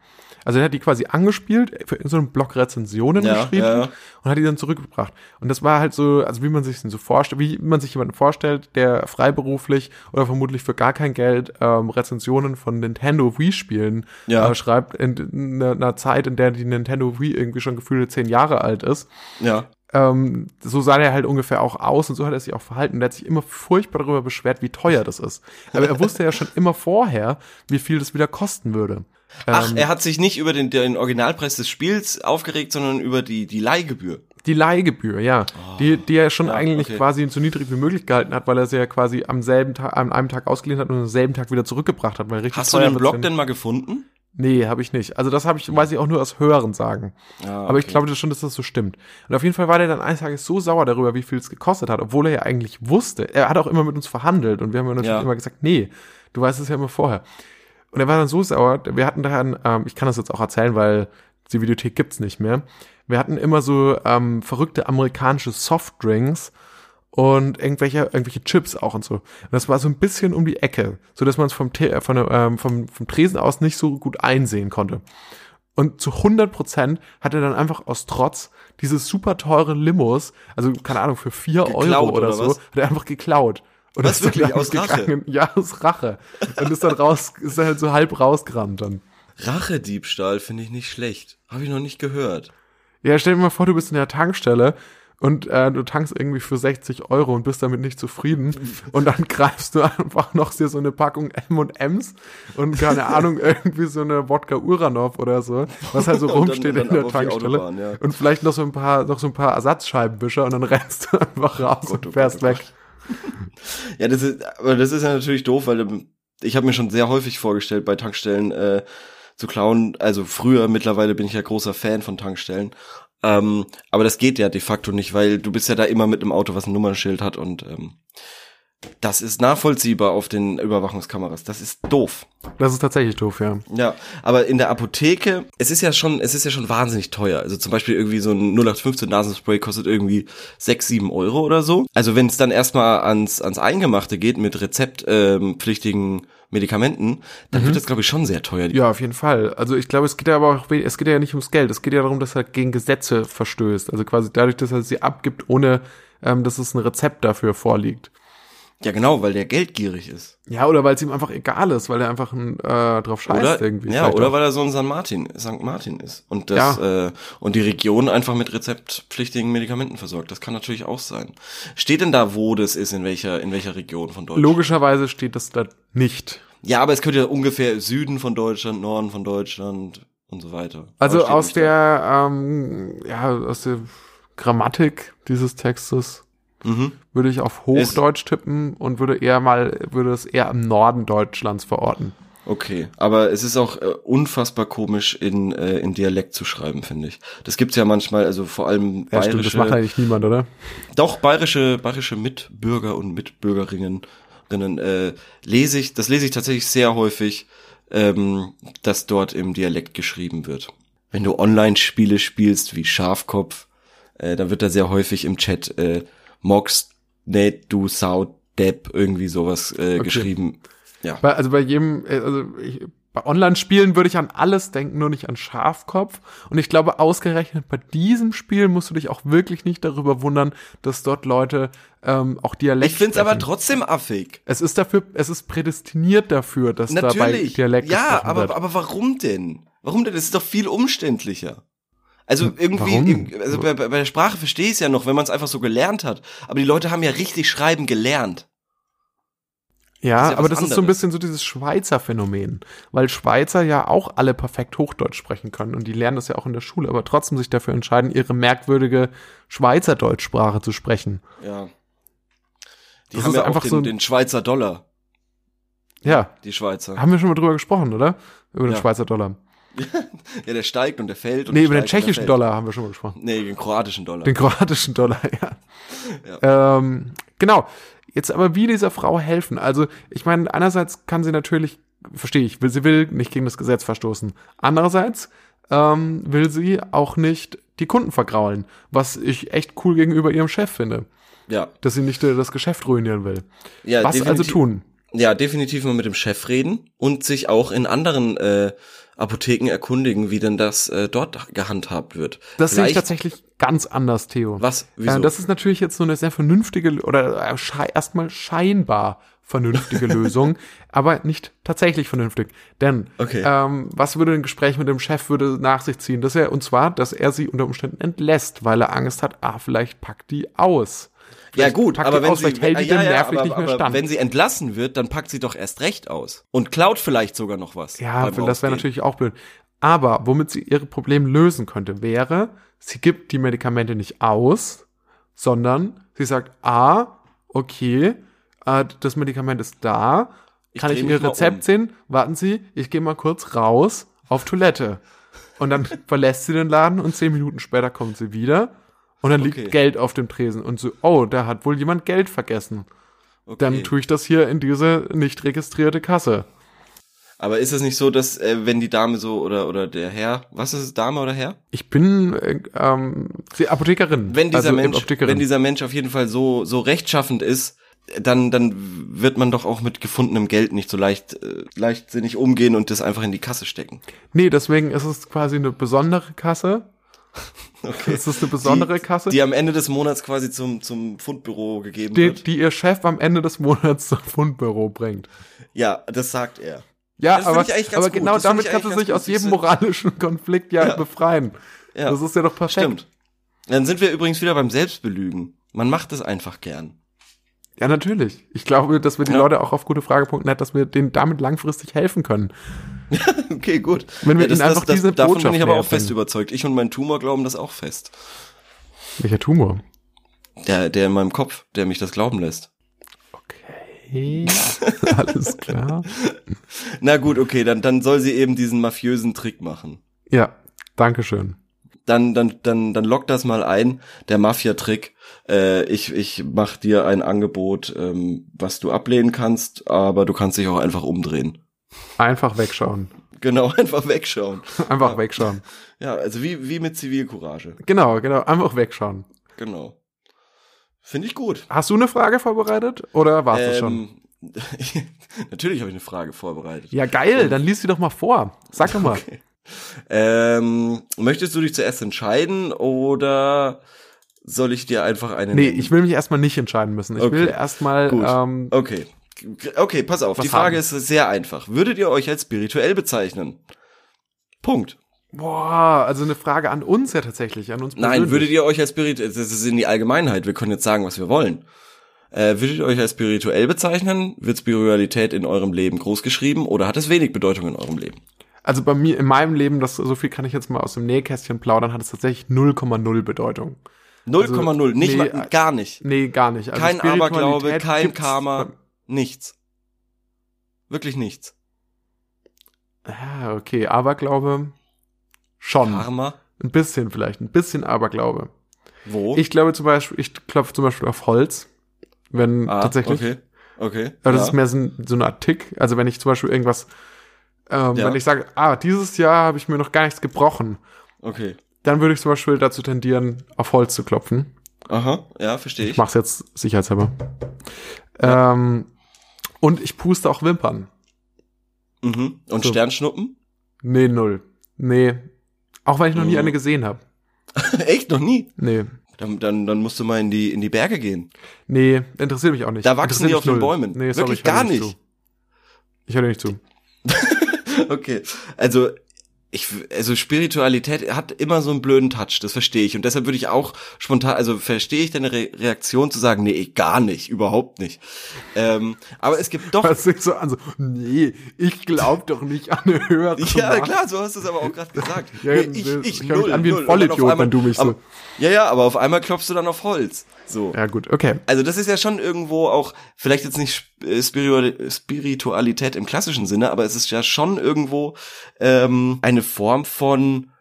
Also er hat die quasi angespielt, für in so einem Block Rezensionen Ja, geschrieben ja, ja. und hat die dann zurückgebracht. Und das war halt so, also wie man sich so vorstellt, wie man sich jemanden vorstellt, der freiberuflich oder vermutlich für gar kein Geld ähm, Rezensionen von Nintendo Wii-Spielen äh, schreibt, in, in einer Zeit, in der die Nintendo Wii irgendwie schon gefühlte zehn Jahre alt ist. Ja. Ähm, so sah der halt ungefähr auch aus und so hat er sich auch verhalten. Der hat sich immer furchtbar darüber beschwert, wie teuer das ist. Aber er wusste ja schon immer vorher, wie viel das wieder kosten würde. Ach, Ähm, er hat sich nicht über den, den Originalpreis des Spiels aufgeregt, sondern über die, die Leihgebühr. Die Leihgebühr, ja. die, die er schon ja, eigentlich okay. quasi so niedrig wie möglich gehalten hat, weil er sie ja quasi am selben Tag, an einem Tag ausgeliehen hat und am selben Tag wieder zurückgebracht hat. Weil richtig Hast du den Blog denn mal gefunden? Nee, habe ich nicht. Also das habe ich, weiß ich auch nur aus Hören sagen. Ah, Aber ich okay. glaube das schon, dass das so stimmt. Und auf jeden Fall war der dann eines Tages so sauer darüber, wie viel es gekostet hat, obwohl er ja eigentlich wusste. Er hat auch immer mit uns verhandelt und wir haben ja natürlich Ja. immer gesagt, nee, du weißt es ja immer vorher. Und er war dann so sauer, wir hatten dann, ähm, ich kann das jetzt auch erzählen, weil die Videothek gibt's nicht mehr. Wir hatten immer so ähm, verrückte amerikanische Softdrinks und irgendwelche, irgendwelche Chips auch und so. Und das war so ein bisschen um die Ecke, so dass man es vom, Te- von, der, ähm, vom, vom Tresen aus nicht so gut einsehen konnte. Und zu 100 Prozent hat er dann einfach aus Trotz dieses super teure Limos, also keine Ahnung, für vier Geklaut Euro oder, oder so, was? hat er einfach geklaut. Und Was, ist dann wirklich? Aus Rache? Ja, aus Rache. Und ist dann raus, ist dann halt so halb rausgerannt dann. Rachediebstahl finde ich nicht schlecht. Habe ich noch nicht gehört. Ja, stell dir mal vor, du bist in der Tankstelle und äh, du tankst irgendwie für 60 Euro und bist damit nicht zufrieden und dann greifst du einfach noch dir so eine Packung M&M's und keine Ahnung, irgendwie so eine Wodka Uranov oder so, was halt so dann- rumsteht und dann in der Tankstelle Autobahn, ja. und vielleicht noch so ein paar noch so ein paar Ersatzscheibenwischer und dann rennst du einfach raus Gott, oh und fährst Gott, oh weg. Ja, das ist, aber das ist ja natürlich doof, weil ähm, ich habe mir schon sehr häufig vorgestellt, bei Tankstellen äh, zu klauen. Also früher, mittlerweile bin ich ja großer Fan von Tankstellen. Ähm, aber das geht ja de facto nicht, weil du bist ja da immer mit einem Auto, was ein Nummernschild hat und ähm, das ist nachvollziehbar auf den Überwachungskameras. Das ist doof. Das ist tatsächlich doof, ja. Ja, aber in der Apotheke, es ist ja schon, es ist ja schon wahnsinnig teuer. Also zum Beispiel irgendwie so ein 0815 Nasenspray kostet irgendwie 6, 7 Euro oder so. Also wenn es dann erstmal ans, ans Eingemachte geht mit rezeptpflichtigen Medikamenten, dann wird das glaube ich schon sehr teuer. Ja, auf jeden Fall. Also ich glaube, es geht ja aber auch, es geht ja nicht ums Geld. Es geht ja darum, dass er gegen Gesetze verstößt. Also quasi dadurch, dass er sie abgibt, ohne ähm, dass es ein Rezept dafür vorliegt. Ja genau, weil der geldgierig ist. Ja, oder weil es ihm einfach egal ist, weil er einfach ein, äh, drauf scheißt Oder, irgendwie. ja, oder auch. weil er so ein St. Martin, St. Martin ist. Und das, äh, und die Region einfach mit rezeptpflichtigen Medikamenten versorgt. Das kann natürlich auch sein. Steht denn da, wo das ist, in welcher, in welcher Region von Deutschland? Logischerweise steht das da nicht. Ja, aber es könnte ja ungefähr Süden von Deutschland, Norden von Deutschland und so weiter. Also aus da. der, ähm, ja, aus der Grammatik dieses Textes Mhm. würde ich auf Hochdeutsch tippen und würde eher mal, würde es eher im Norden Deutschlands verorten. Okay, aber es ist auch äh, unfassbar komisch in, äh, in Dialekt zu schreiben, finde ich. Das gibt's ja manchmal, also vor allem Ja, stimmt, das macht bayerische, eigentlich niemand, oder? doch bayerische, bayerische Mitbürger und Mitbürgerinnen äh, lese ich, das lese ich tatsächlich sehr häufig, ähm, dass dort im Dialekt geschrieben wird. Wenn du Online-Spiele spielst wie Schafkopf, äh, dann wird da sehr häufig im Chat äh, Mox, net, du Sau, Depp, irgendwie sowas äh, geschrieben. Ja. Bei, also bei jedem, äh, also ich, bei Online-Spielen würde ich an alles denken, nur nicht an Schafkopf. Und ich glaube, ausgerechnet bei diesem Spiel musst du dich auch wirklich nicht darüber wundern, dass dort Leute ähm, auch Dialekt Ich find's aber sprechen. trotzdem affig. Es ist dafür, es ist prädestiniert dafür, dass dabei Natürlich. Dialekt ja, aber, wird. aber warum denn? Warum denn? Das ist doch viel umständlicher. Also irgendwie, warum? im- also bei, bei der Sprache verstehe ich es ja noch, wenn man es einfach so gelernt hat. Aber die Leute haben ja richtig schreiben gelernt. Ja, ja aber das ist so ein anderes. bisschen so dieses Schweizer Phänomen, weil Schweizer ja auch alle perfekt Hochdeutsch sprechen können und die lernen das ja auch in der Schule, aber trotzdem sich dafür entscheiden, ihre merkwürdige Schweizerdeutschsprache zu sprechen. Ja. Die Das haben ja auch einfach den, so den Schweizer Dollar, Ja, die Schweizer. haben wir schon mal drüber gesprochen, oder? Über den Ja. Schweizer Dollar. Ja, der steigt und der fällt. Und Nee, über den tschechischen. Dollar haben wir schon mal gesprochen. Nee, den kroatischen Dollar. Den kroatischen Dollar, ja. Ähm, genau. Jetzt aber wie dieser Frau helfen? Also, ich meine, einerseits kann sie natürlich, verstehe ich, will, sie will nicht gegen das Gesetz verstoßen. Andererseits ähm, will sie auch nicht die Kunden vergraulen, was ich echt cool gegenüber ihrem Chef finde, ja. dass sie nicht äh, das Geschäft ruinieren will. ja was also definitiv. tun? Ja, definitiv mal mit dem Chef reden und sich auch in anderen äh, Apotheken erkundigen, wie denn das äh, dort gehandhabt wird. Das sehe ich Vielleicht- tatsächlich ganz anders, Theo. Was? Wieso? Äh, das ist natürlich jetzt so eine sehr vernünftige oder äh, erstmal scheinbar vernünftige Lösung, aber nicht tatsächlich vernünftig. Denn Okay. ähm, was würde ein Gespräch mit dem Chef würde nach sich ziehen? Dass er, und zwar, dass er sie unter Umständen entlässt, weil er Angst hat, ah, vielleicht packt die aus. Ja gut, aber wenn aus, sie, hält die ja, dem ja, nervlich aber, nicht mehr aber stand. wenn sie entlassen wird, dann packt sie doch erst recht aus und klaut vielleicht sogar noch was. Ja, das wäre natürlich auch blöd. Aber womit sie ihre Probleme lösen könnte, wäre, sie gibt die Medikamente nicht aus, sondern sie sagt, ah, okay, äh, das Medikament ist da, Ich kann ich mich Ihr Rezept um. sehen? Warten Sie, ich gehe mal kurz raus auf Toilette. Und dann verlässt sie den Laden und zehn Minuten später kommt sie wieder und dann liegt Okay. Geld auf dem Tresen und so, oh, da hat wohl jemand Geld vergessen. Okay. Dann tue ich das hier in diese nicht registrierte Kasse. Aber ist es nicht so, dass äh, wenn die Dame so oder oder der Herr, was ist es, Dame oder Herr? Ich bin äh, ähm, die Apothekerin. Wenn dieser also Mensch, Apothekerin. wenn dieser Mensch auf jeden Fall so so rechtschaffend ist, dann dann wird man doch auch mit gefundenem Geld nicht so leicht äh, leichtsinnig umgehen und das einfach in die Kasse stecken. nee, deswegen ist es quasi eine besondere Kasse. Okay. Ist eine besondere die, Kasse, die am Ende des Monats quasi zum zum Fundbüro gegeben die, wird. die ihr Chef am Ende des Monats zum Fundbüro bringt. Ja, das sagt er. Ja, Das aber, aber gut. genau Das damit kannst du ganz aus jedem moralischen Konflikt ja, Ja. befreien. Ja, Das ist ja doch perfekt. stimmt. Dann sind wir übrigens wieder beim Selbstbelügen. Man macht es einfach gern. Ja, natürlich. Ich glaube, dass wir die Ja. Leute auch auf gutefrage.net, dass wir denen damit langfristig helfen können. Okay, gut. Wenn wir das, ihnen einfach das, diese davon bin Botschaft ich aber auch fest überzeugt. Ich und mein Tumor glauben das auch fest. Welcher Tumor? Der, der in meinem Kopf, der mich das glauben lässt. Okay. Alles klar. Na gut, okay, dann, dann soll sie eben diesen mafiösen Trick machen. Ja, Dankeschön. Dann, dann, dann, dann lock das mal ein, der Mafia-Trick. Äh, ich, ich mach dir ein Angebot, ähm, was du ablehnen kannst, aber du kannst dich auch einfach umdrehen. Einfach wegschauen. Genau, einfach wegschauen. Einfach Ja. wegschauen. Ja, also wie, wie mit Zivilcourage. Genau, genau. Einfach wegschauen. Genau. Finde ich gut. Hast du eine Frage vorbereitet oder warst du schon? Ähm, Natürlich habe ich eine Frage vorbereitet. Ja, geil. Dann lies sie doch mal vor. Sag doch mal. Ähm, möchtest du dich zuerst entscheiden oder soll ich dir einfach eine Nee, nennen? ich will mich erstmal nicht entscheiden müssen. Ich Okay. will erstmal, ähm, Okay. Okay, pass auf. Die Frage haben? ist sehr einfach. Würdet ihr euch als spirituell bezeichnen? Punkt. boah, also eine Frage an uns ja tatsächlich, an uns Nein, persönlich. würdet ihr euch als spirituell, das ist in die Allgemeinheit, wir können jetzt sagen, was wir wollen. Äh, würdet ihr euch als spirituell bezeichnen? Wird Spiritualität in eurem Leben groß geschrieben oder hat es wenig Bedeutung in eurem Leben? Also bei mir, in meinem Leben, das, so viel kann ich jetzt mal aus dem Nähkästchen plaudern, hat es tatsächlich 0,0 Bedeutung. 0,0, nicht nee, mal, gar nicht. Nee, gar nicht. Also kein Aberglaube, kein Karma, nichts. Wirklich nichts. Ah, okay, Aberglaube schon. Karma? Ein bisschen vielleicht, ein bisschen Aberglaube. Wo? Ich glaube zum Beispiel, ich klopfe zum Beispiel auf Holz, wenn ah, tatsächlich. Okay. Okay. Aber das ja. ist mehr so, ein, so eine Art Tick. Also wenn ich zum Beispiel irgendwas, ähm, Ja. wenn ich sage, ah, dieses Jahr habe ich mir noch gar nichts gebrochen, Okay. dann würde ich zum Beispiel dazu tendieren, auf Holz zu klopfen. Aha, ja, verstehe ich. Ich mache es jetzt sicherheitshalber. Ähm, und ich puste auch Wimpern. Mhm. Und So. Sternschnuppen? Nee, null. Nee. Auch wenn ich noch nie Mhm. eine gesehen habe. Echt noch nie? Nee. Dann, dann, dann musst du mal in die, in die Berge gehen. Nee, interessiert mich auch nicht. Da wachsen die auf den null. Bäumen. Nee, sorry, Wirklich ich höre gar nicht. Zu. Ich höre dir nicht zu. Okay. Also, ich, also Spiritualität hat immer so einen blöden Touch, das verstehe ich. Und deshalb würde ich auch spontan, also verstehe ich deine Re Reaktion zu sagen, nee, gar nicht, überhaupt nicht. Ähm, aber es gibt doch. Das sich so an so, nee, ich glaube doch nicht an eine höhere Ja, Macht. klar, so hast du es aber auch gerade gesagt. Ja, nee, ich, ich, ich null, an wie ein Vollidiot, wenn du mich so- aber, Ja, ja, aber auf einmal klopfst du dann auf Holz. So. Ja, gut, okay. Also das ist ja schon irgendwo auch, vielleicht jetzt nicht äh, Spiritu- Spiritualität im klassischen Sinne, aber es ist ja schon irgendwo ähm, eine Form von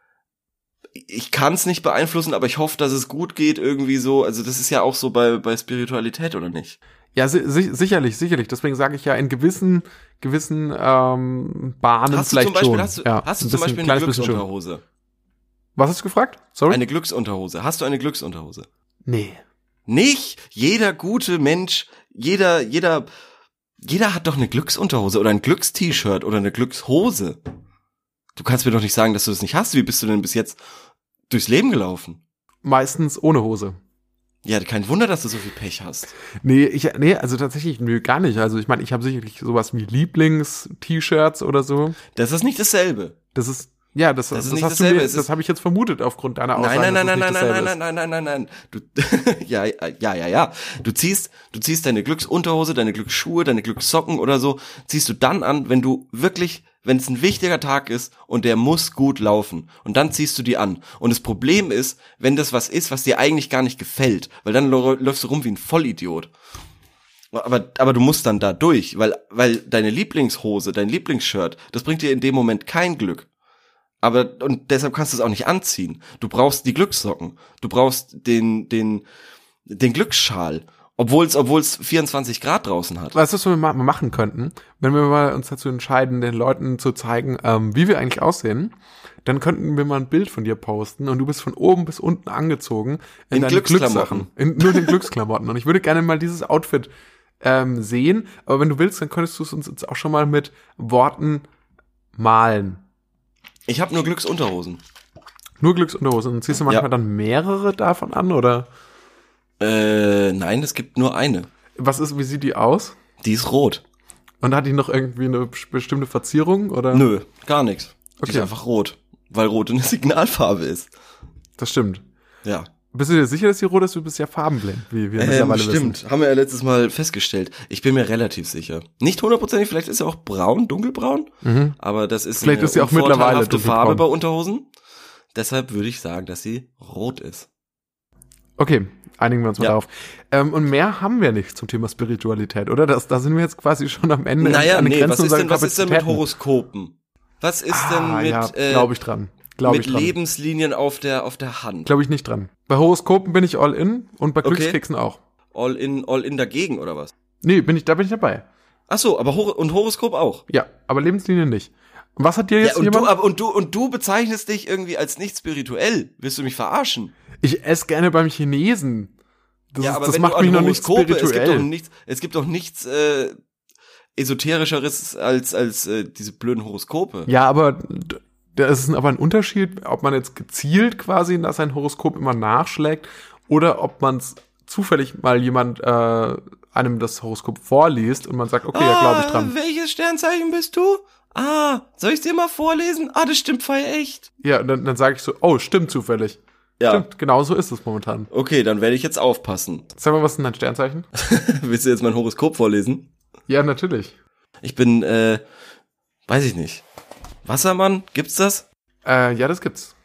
ich kann es nicht beeinflussen, aber ich hoffe, dass es gut geht irgendwie so. Also das ist ja auch so bei bei Spiritualität oder nicht? Ja, si si sicherlich, sicherlich. Deswegen sage ich ja in gewissen, gewissen ähm, Bahnen Hast du vielleicht zum Beispiel schon. hast du, ja, hast du zum Beispiel eine. Glücksunterhose? Was hast du gefragt? Sorry? Eine Glücksunterhose. Hast du eine Glücksunterhose? nee. Nicht jeder gute Mensch, jeder jeder jeder hat doch eine Glücksunterhose oder ein Glückst-T-Shirt oder eine Glückshose. Du kannst mir doch nicht sagen, dass du das nicht hast. Wie bist du denn bis jetzt durchs Leben gelaufen? Meistens ohne Hose. Ja, kein Wunder, dass du so viel Pech hast. Nee, ich, nee, also tatsächlich, nö, gar nicht. Also ich meine, ich habe sicherlich sowas wie Lieblings-T-Shirts oder so. Das ist nicht dasselbe. Das ist, ja, das, Das das, ist nicht hast du dasselbe, mir, das habe ich jetzt vermutet aufgrund deiner Aussage. Nein, nein, nein, nein, nein, nicht nein, nein, nein, nein, nein, nein, nein. Du, ja, ja, ja, ja. Du ziehst, du ziehst deine Glücksunterhose, deine Glücksschuhe, deine Glücksssocken oder so, ziehst du dann an, wenn du wirklich wenn es ein wichtiger Tag ist und der muss gut laufen. Und dann ziehst du die an. Und das Problem ist, wenn das was ist, was dir eigentlich gar nicht gefällt, weil dann läufst du rum wie ein Vollidiot. Aber, aber du musst dann da durch, weil, weil deine Lieblingshose, dein Lieblingsshirt, das bringt dir in dem Moment kein Glück. Aber, und deshalb kannst du es auch nicht anziehen. Du brauchst die Glückssocken. Du brauchst den, den, den Glücksschal. Obwohl es, obwohl es 24 Grad draußen hat. Weißt du, was wir mal machen könnten? Wenn wir mal uns dazu entscheiden, den Leuten zu zeigen, ähm, wie wir eigentlich aussehen, dann könnten wir mal ein Bild von dir posten und du bist von oben bis unten angezogen in, in deinen Glückssachen. In nur den Glücksklamotten. Und ich würde gerne mal dieses Outfit ähm, sehen, aber wenn du willst, dann könntest du es uns jetzt auch schon mal mit Worten malen. Ich habe nur Glücksunterhosen. Nur Glücksunterhosen. Und ziehst du manchmal ja. dann mehrere davon an, oder? Äh, nein, es gibt nur eine. Was ist, wie sieht die aus? Die ist rot. Und hat die noch irgendwie eine bestimmte Verzierung, oder? Nö, gar nichts. Die ist einfach rot. Weil rot eine Signalfarbe ist. Das stimmt. Ja. Bist du dir sicher, dass die rot ist? Du bist ja farbenblind, wie wir ähm, mittlerweile stimmt. wissen. haben wir ja letztes Mal festgestellt. Ich bin mir relativ sicher. Nicht hundertprozentig, vielleicht ist sie auch braun, dunkelbraun, mhm. aber das ist vielleicht eine ist sie auch mittlerweile Farbe bei Unterhosen. Deshalb würde ich sagen, dass sie rot ist. Okay, einigen wir uns mal ja. darauf. Ähm, und mehr haben wir nicht zum Thema Spiritualität, oder? Das, da sind wir jetzt quasi schon am Ende. Naja, nee, was ist, denn, was ist denn mit Horoskopen? Was ist ah, denn mit, ja, äh, glaube ich dran. Glaub mit Lebenslinien auf der, auf der Hand? Glaube ich nicht dran. Bei Horoskopen bin ich all in und bei Glückskeksen okay. auch. All in, all in dagegen, oder was? Nee, bin ich, da bin ich dabei. Ach so, aber Hor und Horoskop auch? Ja, aber Lebenslinien nicht. Was hat dir jetzt ja, und jemand? Du, aber, und du, und du bezeichnest dich irgendwie als nicht spirituell. Willst du mich verarschen? Ich esse gerne beim Chinesen. Das, ja, aber das macht mich noch nicht spirituell. Es gibt doch nichts, es gibt doch nichts äh, esoterischeres als als äh, diese blöden Horoskope. Ja, aber da ist es aber ein Unterschied, ob man jetzt gezielt quasi in sein Horoskop immer nachschlägt oder ob man es zufällig mal jemand äh, einem das Horoskop vorliest und man sagt, okay, ah, ja, glaube ich dran. Welches Sternzeichen bist du? Ah, soll ich dir mal vorlesen? Ah, das stimmt feier echt. Ja, dann, dann sage ich so, oh, stimmt zufällig. Ja. Stimmt, genau so ist es momentan. Okay, dann werde ich jetzt aufpassen. Sag mal, was ist denn dein Sternzeichen? Willst du jetzt mein Horoskop vorlesen? Ja, natürlich. Ich bin, äh, weiß ich nicht. Wassermann, gibt's das? Äh, ja, das gibt's.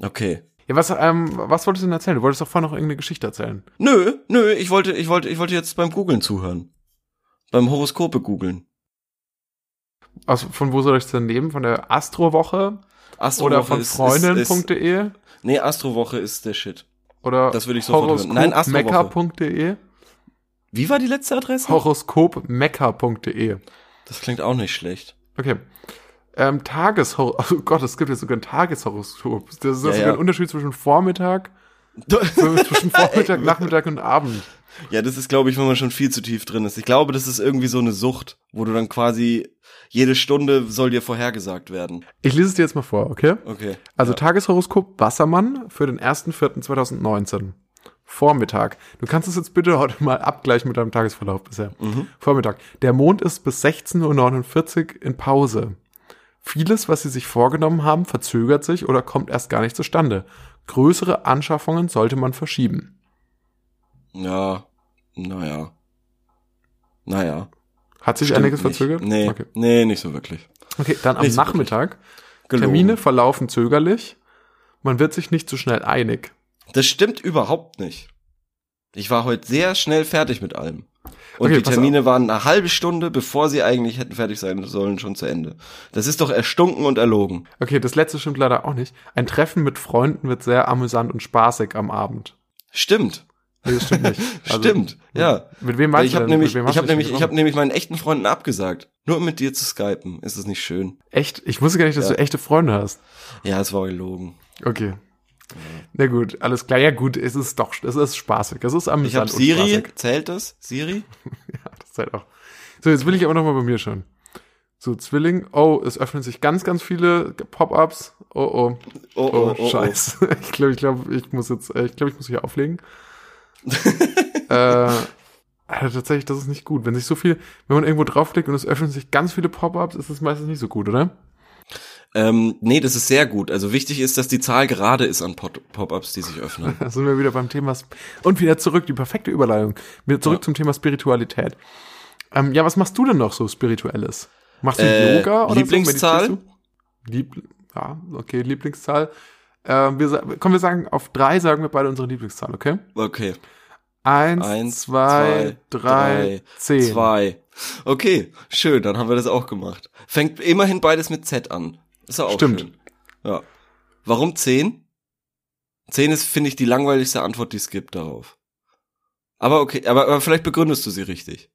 Okay. Ja, was, ähm, was wolltest du denn erzählen? Du wolltest doch vorher noch irgendeine Geschichte erzählen. Nö, nö, ich wollte, ich wollte, ich wollte jetzt beim Googlen zuhören. Beim Horoskope googeln. Aus, von wo soll ich denn nehmen? Von der Astrowoche? Astro oder von freundin.de? Nee, Astrowoche ist der Shit. Oder das würde ich sofort hören. Nein, Astrowoche. Wie war die letzte Adresse? Horoskopmecker.de. Das klingt auch nicht schlecht. Okay. Ähm, Tageshoroskop. Oh Gott, es gibt ja sogar ein Tageshoroskop. Das ist ja, sogar ja. ein Unterschied zwischen Vormittag, zwischen Vormittag, Nachmittag und Abend. Ja, das ist, glaube ich, wenn man schon viel zu tief drin ist. Ich glaube, das ist irgendwie so eine Sucht, wo du dann quasi jede Stunde soll dir vorhergesagt werden. Ich lese es dir jetzt mal vor, okay? Okay. Also ja. Tageshoroskop Wassermann für den 1.4.2019. Vormittag. Du kannst es jetzt bitte heute mal abgleichen mit deinem Tagesverlauf bisher. Mhm. Vormittag. Der Mond ist bis 16.49 Uhr in Pause. Vieles, was sie sich vorgenommen haben, verzögert sich oder kommt erst gar nicht zustande. Größere Anschaffungen sollte man verschieben. Ja, naja. Naja. Hat sich einiges nicht. verzögert? Nee, okay. nee, nicht so wirklich. Okay, dann am nicht Nachmittag. So Termine verlaufen zögerlich. Man wird sich nicht so schnell einig. Das stimmt überhaupt nicht. Ich war heute sehr schnell fertig mit allem. Und okay, die Termine waren eine halbe Stunde, bevor sie eigentlich hätten fertig sein sollen, schon zu Ende. Das ist doch erstunken und erlogen. Okay, das letzte stimmt leider auch nicht. Ein Treffen mit Freunden wird sehr amüsant und spaßig am Abend. Stimmt. Nee, das stimmt nicht. Also, stimmt, ja. Mit wem meinst ich hab du nämlich, Ich habe nämlich, ich habe nämlich meinen echten Freunden abgesagt. Nur um mit dir zu skypen. Ist es nicht schön? Echt? Ich wusste gar nicht, dass ja. du echte Freunde hast. Ja, es war gelogen. Okay. Na gut, alles klar. Ja gut, es ist doch, es ist spaßig. Es ist amüsant Ich habe Siri, zählt das? Siri? ja, das zählt auch. So, jetzt will ich aber noch mal bei mir schauen. So, Zwilling. Oh, es öffnen sich ganz, ganz viele Pop-ups. Oh, oh. Oh, oh, oh, oh scheiße. Oh. Ich glaube, ich glaube, ich muss jetzt, äh, ich glaube, ich muss hier auflegen. äh, also tatsächlich, das ist nicht gut. Wenn sich so viel, wenn man irgendwo draufklickt und es öffnen sich ganz viele Pop-ups, ist das meistens nicht so gut, oder? Ähm, nee, das ist sehr gut. Also wichtig ist, dass die Zahl gerade ist an Pop-ups, die sich öffnen. Da sind wir wieder beim Thema Sp und wieder zurück, die perfekte Überleitung. Wieder zurück ja. zum Thema Spiritualität. Ähm, ja, was machst du denn noch so Spirituelles? Machst du Äh, Yoga oder Lieblingszahl? so? Lieb ja, okay, Lieblingszahl. Ähm, wir, sa- komm, wir sagen, auf drei sagen wir beide unsere Lieblingszahl, okay? Okay. Eins, Eins, zwei, zwei, drei, drei, zehn. Zwei. Okay, schön, dann haben wir das auch gemacht. Fängt immerhin beides mit Z an. Ist auch Stimmt. schön. Ja. Warum 10? 10 ist, finde ich, die langweiligste Antwort, die es gibt darauf. Aber okay, aber, aber vielleicht begründest du sie richtig.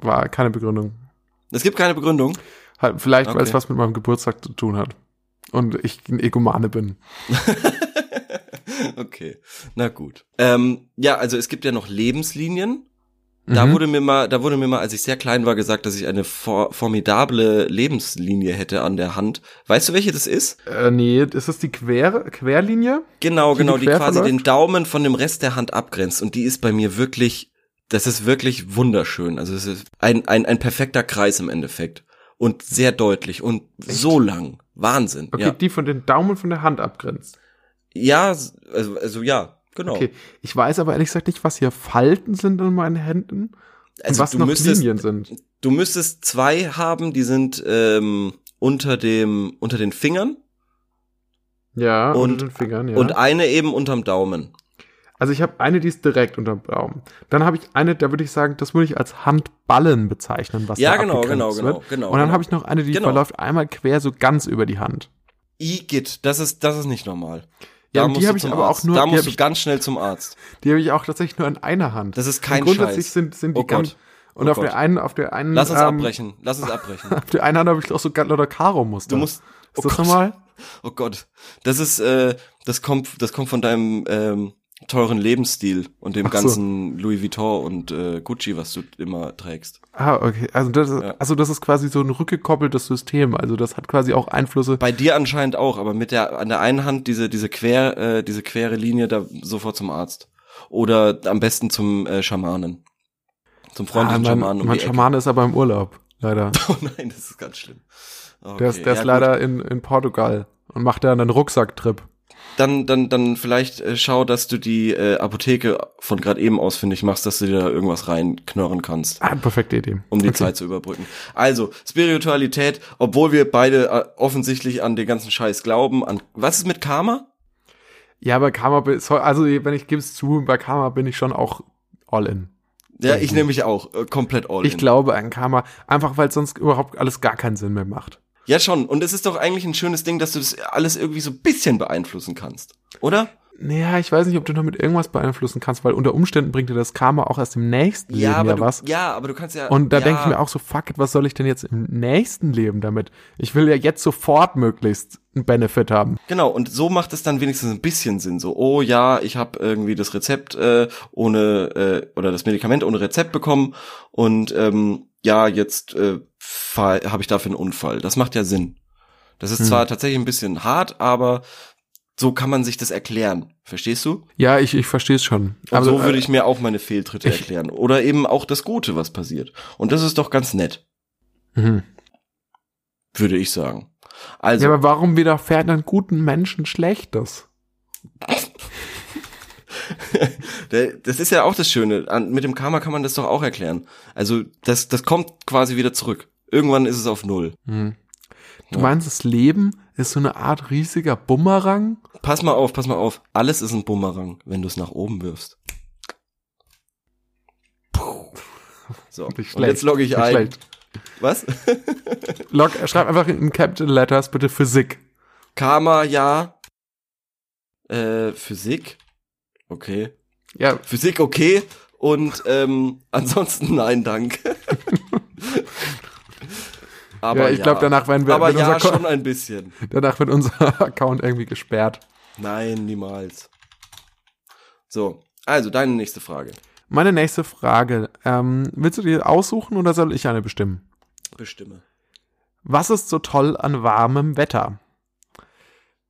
War keine Begründung. Es gibt keine Begründung. Halt, vielleicht, weil Okay. es was mit meinem Geburtstag zu tun hat. Und ich ein Egomane bin. okay, na gut. Ähm, ja, also es gibt ja noch Lebenslinien. Da Mhm. wurde mir mal, da wurde mir mal, als ich sehr klein war, gesagt, dass ich eine for formidable Lebenslinie hätte an der Hand. Weißt du, welche das ist? Äh, nee, ist das die Quer Querlinie? Genau, Die genau, die die quasi verläuft? den Daumen von dem Rest der Hand abgrenzt. Und die ist bei mir wirklich, das ist wirklich wunderschön. Also es ist ein, ein, ein perfekter Kreis im Endeffekt. Und sehr deutlich und so lang. Wahnsinn. Okay, Ja, die von den Daumen von der Hand abgrenzt. ja also, also ja, genau. Okay, ich weiß aber ehrlich gesagt nicht, was hier Falten sind an meinen Händen und Also was du noch müsstest, Linien sind. Du müsstest zwei haben, die sind ähm, unter dem unter den Fingern Ja, und- unter den Fingern, ja. und eine eben unterm Daumen. also ich habe eine, die ist direkt unterm Daumen. Dann habe ich eine, da würde ich sagen, das würde ich als Handballen bezeichnen, was Ja, da genau, genau, genau, wird. genau. Und dann genau. habe ich noch eine, die Genau. verläuft einmal quer so ganz über die Hand. Igitt, das ist das ist nicht normal. Ja, die habe ich aber auch Arzt. nur- Da musst du ich- ganz schnell zum Arzt. Die habe ich auch tatsächlich nur in einer Hand. Das ist kein und grundsätzlich Scheiß. sind sind die Oh ganz Gott. und Oh auf Gott. der einen auf der einen Lass uns ähm, abbrechen. Lass uns abbrechen. Auf der einen Hand habe ich auch so lauter Karo Muster. Du musst. Oh Ist das Gott. normal? Oh Gott. Das ist äh, das kommt das kommt von deinem ähm, teuren Lebensstil und dem so. ganzen Louis Vuitton und äh, Gucci, was du immer trägst. Ah, okay. Also das, ist, Ja. also das ist quasi so ein rückgekoppeltes System. Also das hat quasi auch Einflüsse. Bei dir anscheinend auch, aber mit der an der einen Hand diese diese quer äh, diese quere Linie da sofort zum Arzt oder am besten zum äh, Schamanen. Zum Ah, freundlichen mein Schamanen um mein. Schamane ist aber im Urlaub, leider. Oh nein, das ist ganz schlimm. Okay, Der ist, der ja, ist gut. leider in, in Portugal und macht da einen Rucksacktrip. Dann, dann, dann vielleicht äh, schau, dass du die äh, Apotheke von gerade eben ausfindig machst, dass du dir da irgendwas reinknörren kannst, Ah, perfekte Idee. um die Okay. Zeit zu überbrücken. Also, Spiritualität, obwohl wir beide äh, offensichtlich an den ganzen Scheiß glauben, an was ist mit Karma? Ja, bei Karma, also wenn ich gebe es zu, bei Karma bin ich schon auch all in. Ja, ich nehme mich auch äh, komplett all Ich in. glaube an Karma, einfach weil sonst überhaupt alles gar keinen Sinn mehr macht. Ja, schon. Und es ist doch eigentlich ein schönes Ding, dass du das alles irgendwie so ein bisschen beeinflussen kannst. Oder? Naja, ich weiß nicht, ob du damit irgendwas beeinflussen kannst, weil unter Umständen bringt dir das Karma auch erst im nächsten Leben ja, aber du, was. ja, aber du kannst ja. Und da ja, denke ich mir auch so, fuck it, was soll ich denn jetzt im nächsten Leben damit? Ich will ja jetzt sofort möglichst einen Benefit haben. Genau, und so macht es dann wenigstens ein bisschen Sinn. So, oh ja, ich habe irgendwie das Rezept äh, ohne äh, oder das Medikament ohne Rezept bekommen und ähm, ja, jetzt äh, habe ich dafür einen Unfall. Das macht ja Sinn. Das ist Hm. zwar tatsächlich ein bisschen hart, aber so kann man sich das erklären. Verstehst du? Ja, ich, ich verstehe es schon. Und Aber so äh, würde ich mir auch meine Fehltritte ich- erklären. Oder eben auch das Gute, was passiert. Und das ist doch ganz nett, mhm. würde ich sagen. Also, Ja, aber warum widerfährt dann guten Menschen Schlechtes? Das ist ja auch das Schöne. Mit dem Karma kann man das doch auch erklären. Also das, das kommt quasi wieder zurück. Irgendwann ist es auf Null. Mhm. Du Ja. meinst, das Leben ist so eine Art riesiger Bumerang? Pass mal auf, pass mal auf. Alles ist ein Bumerang, wenn du es nach oben wirfst. So, Nicht und jetzt logge ich ein. schlecht. Was? Log, schreib einfach in Capital Letters bitte Physik. Karma, ja. Äh, Physik? Okay. Ja, Physik, okay. Und ähm, ansonsten nein, danke. Aber ja ich glaube, danach werden wir, Aber ja, schon ein bisschen. danach wird unser Account irgendwie gesperrt. Nein, niemals. So, also deine nächste Frage. Meine nächste Frage. Ähm, willst du dir aussuchen oder soll ich eine bestimmen? Bestimme. Was ist so toll an warmem Wetter?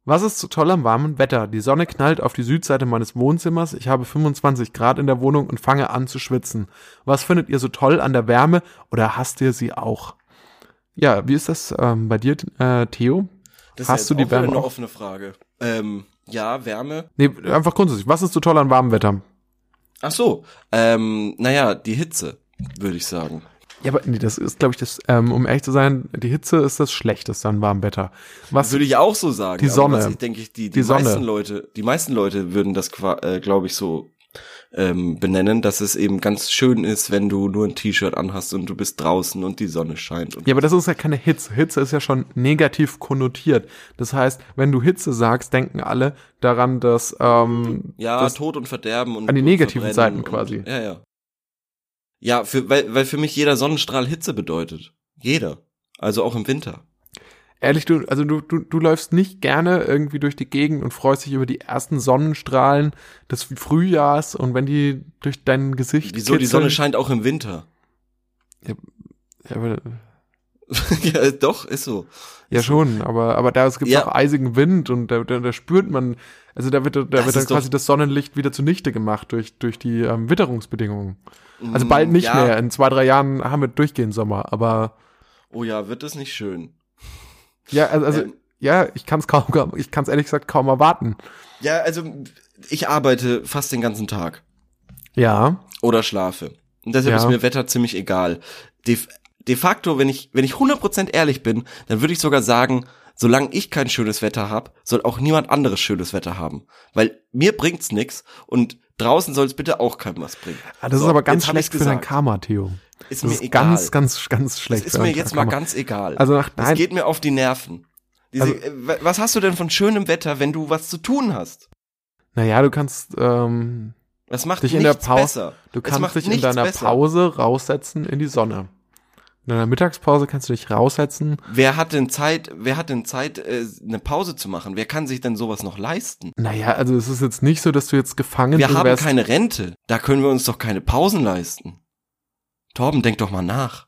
Was ist so toll am warmen Wetter? Die Sonne knallt auf die Südseite meines Wohnzimmers, ich habe 25 Grad in der Wohnung und fange an zu schwitzen. Was findet ihr so toll an der Wärme oder hasst ihr sie auch? Ja, wie ist das ähm, bei dir, äh, Theo? Das Hast ist du die auch wieder Wärme eine offene Frage. Ähm, ja, Wärme. Nee, einfach grundsätzlich. Was ist so toll an warmem Wetter? Ach so, ähm, naja, die Hitze, würde ich sagen. Ja, aber nee, das ist, glaube ich, das, ähm, um ehrlich zu sein, die Hitze ist das Schlechteste an warmem Wetter. Was, Würde ich auch so sagen. Die Sonne. Denke ich, die, die, Die Sonne. meisten Leute, die meisten Leute würden das, äh, glaube ich, so ähm, benennen, dass es eben ganz schön ist, wenn du nur ein T-Shirt anhast und du bist draußen und die Sonne scheint. Ja, aber das ist ja keine Hitze. Hitze ist ja schon negativ konnotiert. Das heißt, wenn du Hitze sagst, denken alle daran, dass, ähm, ja, das, Tod und Verderben und an die negativen Seiten quasi. Und, ja, ja. Ja, für, weil, weil für mich jeder Sonnenstrahl Hitze bedeutet. Jeder. Also auch im Winter. Ehrlich, du, also du, du, du läufst nicht gerne irgendwie durch die Gegend und freust dich über die ersten Sonnenstrahlen des Frühjahrs und wenn die durch dein Gesicht Wieso? Die Sonne kitzeln- scheint auch im Winter. Ja, aber, ja, doch, ist so. ja schon, aber, aber da es gibt Ja. auch eisigen Wind und da, da, da spürt man, also da wird, da Das wird dann ist quasi das Sonnenlicht wieder zunichte gemacht durch, durch die ähm, Witterungsbedingungen. Also bald Mm, nicht ja. mehr. In zwei, drei Jahren haben wir durchgehend Sommer, aber Oh ja, wird das nicht schön. Ja, also, also Ähm. ja, ich kann es kaum, ich kann es ehrlich gesagt kaum erwarten. Ja, also ich arbeite fast den ganzen Tag. Ja, oder schlafe. Und deshalb Ja. ist mir Wetter ziemlich egal. De, de facto, wenn ich, wenn ich 100% ehrlich bin, dann würde ich sogar sagen, solange ich kein schönes Wetter habe, soll auch niemand anderes schönes Wetter haben. Weil mir bringt's nix und draußen soll es bitte auch keinem was bringen. Ah, das So, ist aber ganz schlecht für dein. Karma, Theo. Ist Das mir ist egal. ganz, ganz, ganz das schlecht. ist für mir jetzt mal ganz egal. Also nach, das nein, geht mir auf die Nerven. Diese, Also- äh, wa- was hast du denn von schönem Wetter, wenn du was zu tun hast? naja, du kannst, ähm, Das macht Dich in der Pause- besser. du kannst dich in deiner besser. Pause raussetzen in die Sonne. In deiner Mittagspause kannst du dich raussetzen. Wer hat denn Zeit, wer hat denn Zeit, äh, eine Pause zu machen? Wer kann sich denn sowas noch leisten? Naja, also es ist jetzt nicht so, dass du jetzt gefangen Wir du haben wärst. keine Rente. Da können wir uns doch keine Pausen leisten. Torben, denk doch mal nach.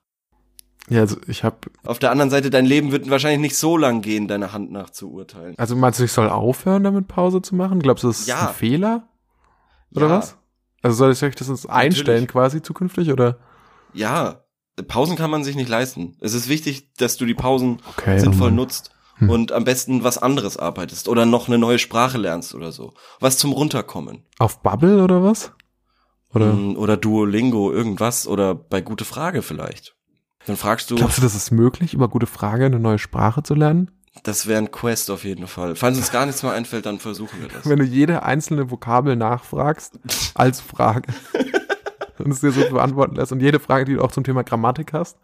Ja, also ich habe, Auf der anderen Seite, dein Leben wird wahrscheinlich nicht so lang gehen, deiner Hand nach zu urteilen. also meinst du, ich soll aufhören, damit Pause zu machen? Glaubst du, das ist Ja. ein Fehler? Oder Ja. was? Also soll ich euch das jetzt einstellen quasi zukünftig oder? Ja, Pausen kann man sich nicht leisten. Es ist wichtig, dass du die Pausen Okay. sinnvoll ähm, nutzt Hm. und am besten was anderes arbeitest oder noch eine neue Sprache lernst oder so. Was zum Runterkommen. Auf Bubble oder was? Oder? Mm, Oder Duolingo, irgendwas oder bei Gute Frage vielleicht. Dann fragst du, Glaubst du, das ist möglich, über gute Frage eine neue Sprache zu lernen? das wäre ein Quest auf jeden Fall. Falls uns gar nichts mehr einfällt, dann versuchen wir das. Wenn du jede einzelne Vokabel nachfragst, als Frage. und es dir so beantworten lässt und jede Frage, die du auch zum Thema Grammatik hast.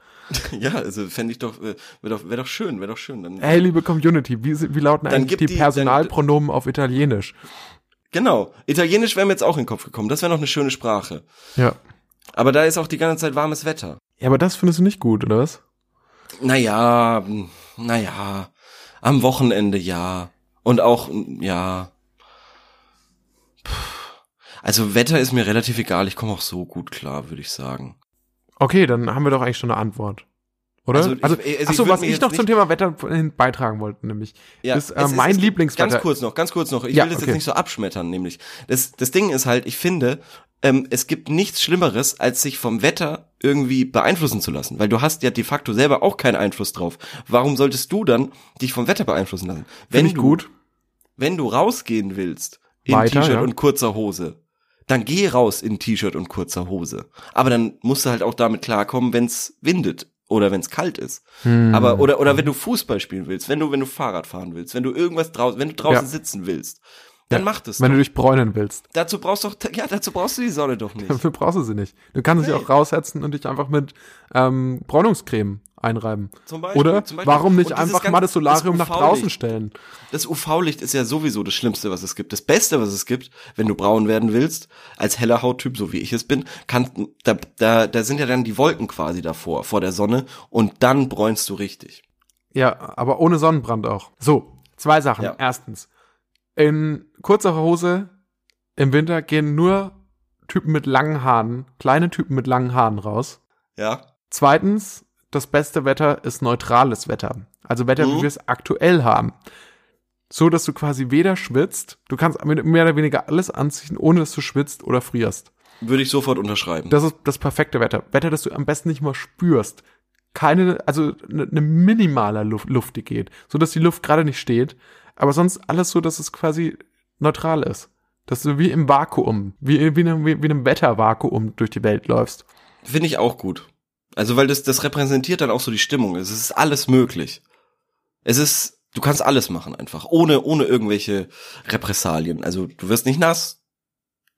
Ja, also fände ich doch, äh, wäre doch, wär doch schön, wäre doch schön. Dann, Hey, liebe Community, wie, wie lauten Dann eigentlich die, die- Personalpronomen auf Italienisch? Genau. Italienisch wäre mir jetzt auch in den Kopf gekommen. Das wäre noch eine schöne Sprache. Ja. Aber da ist auch die ganze Zeit warmes Wetter. Ja, aber das findest du nicht gut, oder was? Naja, naja. Am Wochenende ja. Und auch, ja. Puh. Also Wetter ist mir relativ egal. Ich komme auch so gut klar, würde ich sagen. Okay, dann haben wir doch eigentlich schon eine Antwort. Oder? Also Also, ich- also ich achso, würd was ich noch zum Thema Wetter beitragen wollte, nämlich, Ja, ist äh, es mein es Lieblingswetter. Ganz kurz noch, ganz kurz noch. Ich Ja, will das okay. jetzt nicht so abschmettern, nämlich. Das, das Ding ist halt, ich finde, ähm, es gibt nichts Schlimmeres, als sich vom Wetter irgendwie beeinflussen zu lassen. Weil du hast ja de facto selber auch keinen Einfluss drauf. Warum solltest du dann dich vom Wetter beeinflussen lassen? Wenn ich du, gut. Wenn du rausgehen willst, in T-Shirt ja. und kurzer Hose, dann geh raus in T-Shirt und kurzer Hose. Aber dann musst du halt auch damit klarkommen, wenn's windet oder wenn's kalt ist. Hm. Aber oder oder wenn du Fußball spielen willst, wenn du wenn du Fahrrad fahren willst, wenn du irgendwas draußen, wenn du draußen Ja. sitzen willst, dann Ja, mach das. Wenn doch. du dich bräunen willst. dazu brauchst du doch ja, dazu brauchst du die Sonne doch nicht. Dafür brauchst du sie nicht. Du kannst sie Nee. auch raussetzen und dich einfach mit ähm, Bräunungscreme einreiben. Zum Beispiel, Oder zum Beispiel. warum nicht einfach mal das Solarium nach UV-Licht. draußen stellen? Das UV-Licht ist ja sowieso das Schlimmste, was es gibt. Das Beste, was es gibt, wenn du braun werden willst, als heller Hauttyp, so wie ich es bin, kann, da, da, da sind ja dann die Wolken quasi davor, vor der Sonne, und dann bräunst du richtig. Ja, aber ohne Sonnenbrand auch. So, zwei Sachen. Ja. Erstens, in kurzer Hose im Winter gehen nur Typen mit langen Haaren, kleine Typen mit langen Haaren raus. Ja? Zweitens, das beste Wetter ist neutrales Wetter. Also Wetter, wie Mhm. wir es aktuell haben. So, dass du quasi weder schwitzt, du kannst mehr oder weniger alles anziehen, ohne dass du schwitzt oder frierst. Würde ich sofort unterschreiben. Das ist das perfekte Wetter. Wetter, das du am besten nicht mal spürst. Keine, also eine ne minimaler Luft, Luft, die geht. So, dass die Luft gerade nicht steht. Aber sonst alles so, dass es quasi neutral ist. Dass du wie im Vakuum, wie, wie, in einem, wie in einem Wettervakuum durch die Welt läufst. Finde ich auch gut. Also, weil das, das repräsentiert dann auch so die Stimmung. Es ist alles möglich. Es ist, du kannst alles machen einfach, ohne, ohne irgendwelche Repressalien. Also, du wirst nicht nass.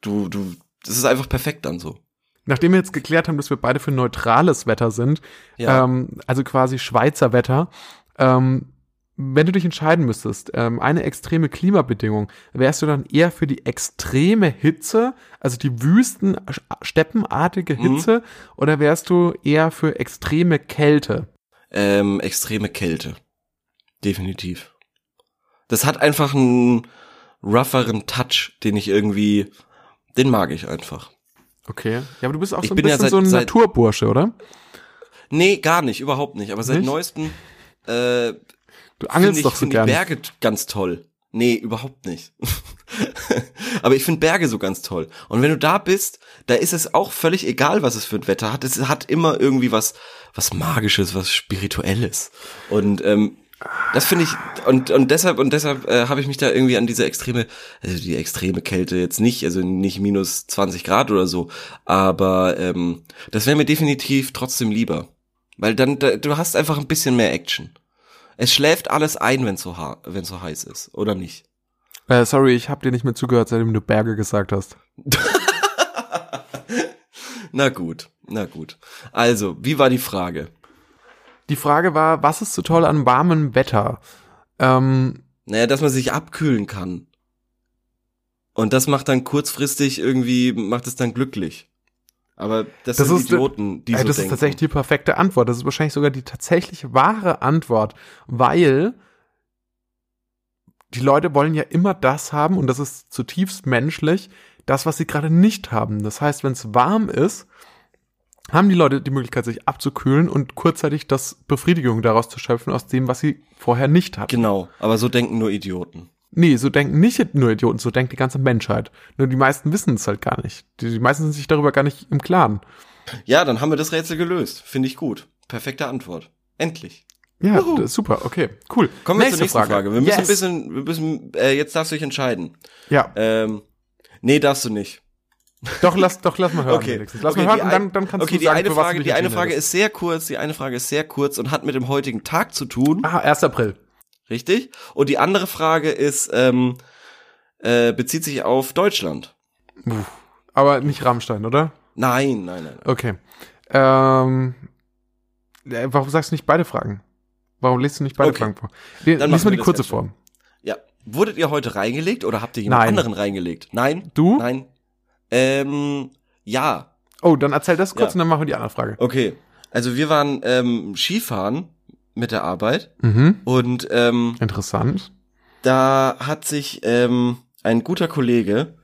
Du, du, das ist einfach perfekt dann so. Nachdem wir jetzt geklärt haben, dass wir beide für neutrales Wetter sind, Ja. ähm, also quasi Schweizer Wetter, ähm, wenn du dich entscheiden müsstest, ähm, eine extreme Klimabedingung, wärst du dann eher für die extreme Hitze, also die wüsten, steppenartige Hitze, oder wärst du eher für extreme Kälte? Ähm, extreme Kälte. Definitiv. Das hat einfach einen rougheren Touch, den ich irgendwie, den mag ich einfach. Okay. Ja, aber du bist auch Ich so ein bin ja bisschen seit- so ein Naturbursche, oder? Nee, gar nicht, überhaupt nicht. Aber seit Nicht? neuestem äh, Du finde angelst ich, doch so find ich gerne. Berge ganz toll. Nee, überhaupt nicht. Aber ich finde Berge so ganz toll. Und wenn du da bist, da ist es auch völlig egal, was es für ein Wetter hat. Es hat immer irgendwie was, was Magisches, was Spirituelles. Und ähm, das finde ich und und deshalb und deshalb äh, habe ich mich da irgendwie an diese extreme, also die extreme Kälte jetzt nicht, also nicht minus 20 Grad oder so, aber ähm, das wäre mir definitiv trotzdem lieber, weil dann da, du hast einfach ein bisschen mehr Action. Es schläft alles ein, wenn so wenn so heiß ist, oder nicht? Äh, sorry, ich habe dir nicht mehr zugehört, seitdem du Berge gesagt hast. Na gut, na gut. Also, wie war die Frage? Die Frage war, was ist so toll an warmem Wetter? Ähm, Naja, dass man sich abkühlen kann. Und das macht dann kurzfristig irgendwie, macht es dann glücklich. Aber das, Das sind ist- Idioten, die Ey, so das denken. ist tatsächlich die perfekte Antwort. Das ist wahrscheinlich sogar die tatsächlich wahre Antwort, weil die Leute wollen ja immer das haben und das ist zutiefst menschlich, das, was sie gerade nicht haben. Das heißt, wenn es warm ist, haben die Leute die Möglichkeit, sich abzukühlen und kurzzeitig das Befriedigung daraus zu schöpfen aus dem, was sie vorher nicht hatten. Genau, aber so denken nur Idioten. Nee, so denken nicht nur Idioten, so denkt die ganze Menschheit. Nur die meisten wissen es halt gar nicht. Die, die meisten sind sich darüber gar nicht im Klaren. Ja, dann haben wir das Rätsel gelöst. Finde ich gut. Perfekte Antwort. Endlich. Ja, super, okay, cool. Kommen wir zur nächsten Frage. Wir müssen yes. ein bisschen, wir müssen, äh, jetzt darfst du dich entscheiden. Ja, Ähm, nee, darfst du nicht. doch, lass, doch, lass mal hören. Okay, wenigstens. Lass okay, mal hören dann, dann kannst okay, du die sagen, eine Frage, die eine Frage ist sehr kurz, die eine Frage ist sehr kurz und hat mit dem heutigen Tag zu tun, Ah, 1. April. Richtig? Und die andere Frage ist, ähm, äh, bezieht sich auf Deutschland. Aber nicht Rammstein, oder? Nein, nein, nein. nein. Okay. Ähm, äh, warum sagst du nicht beide Fragen? Warum liest du nicht beide Okay. Fragen vor? Nee, Dann Lies mal die kurze vor. Ja. Wurdet ihr heute reingelegt oder habt ihr jemand Nein. anderen reingelegt? Nein? Du? Nein. Ähm, ja. Oh, dann erzähl das kurz Ja. und dann machen wir die andere Frage. Okay. Also wir waren ähm, Skifahren mit der Arbeit Mhm. und ähm, Interessant. da hat sich ähm, ein guter Kollege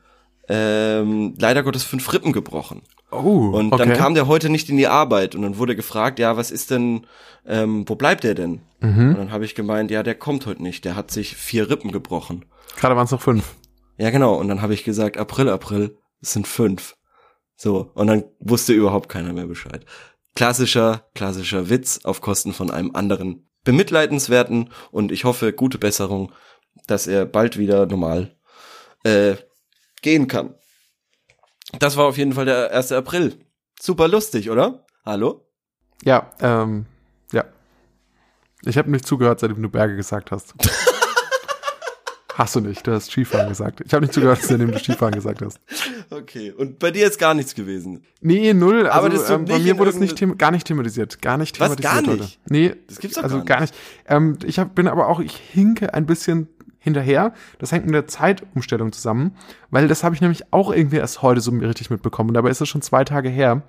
ähm, leider Gottes fünf Rippen gebrochen. Oh, Und okay. dann kam der heute nicht in die Arbeit und dann wurde gefragt, ja, was ist denn, ähm, wo bleibt der denn? Und mhm. dann habe ich gemeint, ja, der kommt heute nicht, der hat sich vier Rippen gebrochen. Gerade waren es noch fünf. Ja, genau. Und dann habe ich gesagt, April, April, es sind fünf. So, und dann wusste überhaupt keiner mehr Bescheid. Klassischer, klassischer Witz auf Kosten von einem anderen bemitleidenswerten und ich hoffe, gute Besserung, dass er bald wieder normal äh, gehen kann. Das war auf jeden Fall der 1. April. Super lustig, oder? Hallo? Ja, ähm, ja. Ich habe nicht zugehört, seitdem du Berge gesagt hast. hast du nicht, du hast Skifahren gesagt. Ich habe nicht zugehört, seitdem du Skifahren gesagt hast. Okay. Und bei dir ist gar nichts gewesen. Nee, null. Also, Aber das ähm, bei nicht mir wurde es nicht gar nicht thematisiert. Gar nicht Was, thematisiert gar heute. nicht? Nee, Das gibt's doch also gar gar nicht. Ähm, ich hab, bin aber auch, ich hinke ein bisschen hinterher. Das hängt mit der Zeitumstellung zusammen, weil das habe ich nämlich auch irgendwie erst heute so richtig mitbekommen. Und dabei ist es schon zwei Tage her.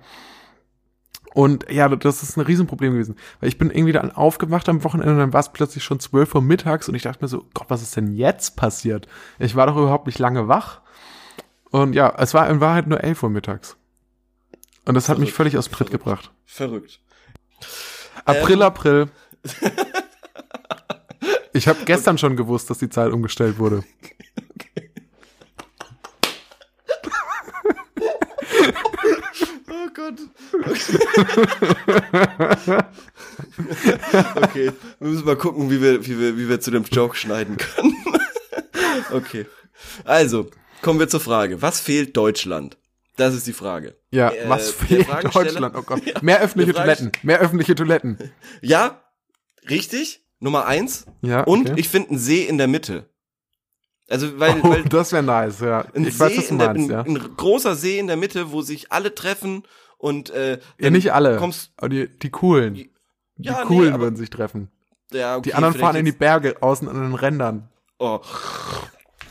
Und ja, das ist ein Riesenproblem gewesen. Weil ich bin irgendwie dann aufgewacht am Wochenende und dann war es plötzlich schon 12 Uhr mittags und ich dachte mir so, Gott, was ist denn jetzt passiert? Ich war doch überhaupt nicht lange wach. Und ja, es war in Wahrheit nur 11 Uhr mittags. Und das hat mich Verrückt, völlig aus Tritt verrückt. gebracht. Verrückt. April, Ähm. April. Ich habe gestern schon gewusst, dass die Zeit umgestellt wurde. Gott. Okay, wir müssen mal gucken, wie wir, wie wir, wie wir zu dem Joke schneiden können. Okay. Also, kommen wir zur Frage. Was fehlt Deutschland? Das ist die Frage. Ja, Äh, was fehlt Deutschland? Oh Gott. Mehr öffentliche Toiletten. Mehr öffentliche Toiletten. Ja, richtig. Nummer eins. Ja, Und okay. ich finde einen See in der Mitte. Also, weil, oh, weil das wäre nice, ja. ein Ich See weiß, was du in der, meinst, ein, ja. ein großer See in der Mitte, wo sich alle treffen und äh, Ja, nicht alle. Kommst, Aber die, die coolen. Die ja, coolen nee, aber, würden sich treffen. ja, okay, Die anderen fahren in die Berge außen an den Rändern. Oh.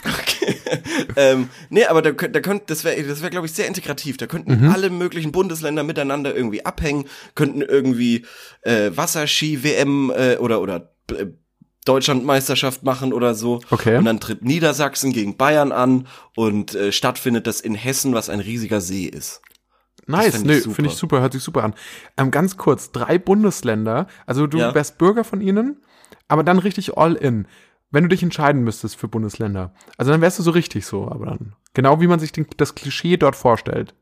Okay. ähm, nee, aber da, da könnt, das wäre, das wäre, glaube ich, sehr integrativ. Da könnten Mhm. alle möglichen Bundesländer miteinander irgendwie abhängen, könnten irgendwie äh, Wasserski-WM äh, oder oder äh, Deutschlandmeisterschaft machen oder so. Okay. Und dann tritt Niedersachsen gegen Bayern an und äh, stattfindet das in Hessen, was ein riesiger See ist. Nice, fänd nee, finde ich super, hört sich super an. Ähm, ganz kurz, drei Bundesländer, also du Ja. wärst Bürger von ihnen, aber dann richtig all in. Wenn du dich entscheiden müsstest für Bundesländer. Also dann wärst du so richtig so, aber dann. Genau wie man sich den, das Klischee dort vorstellt.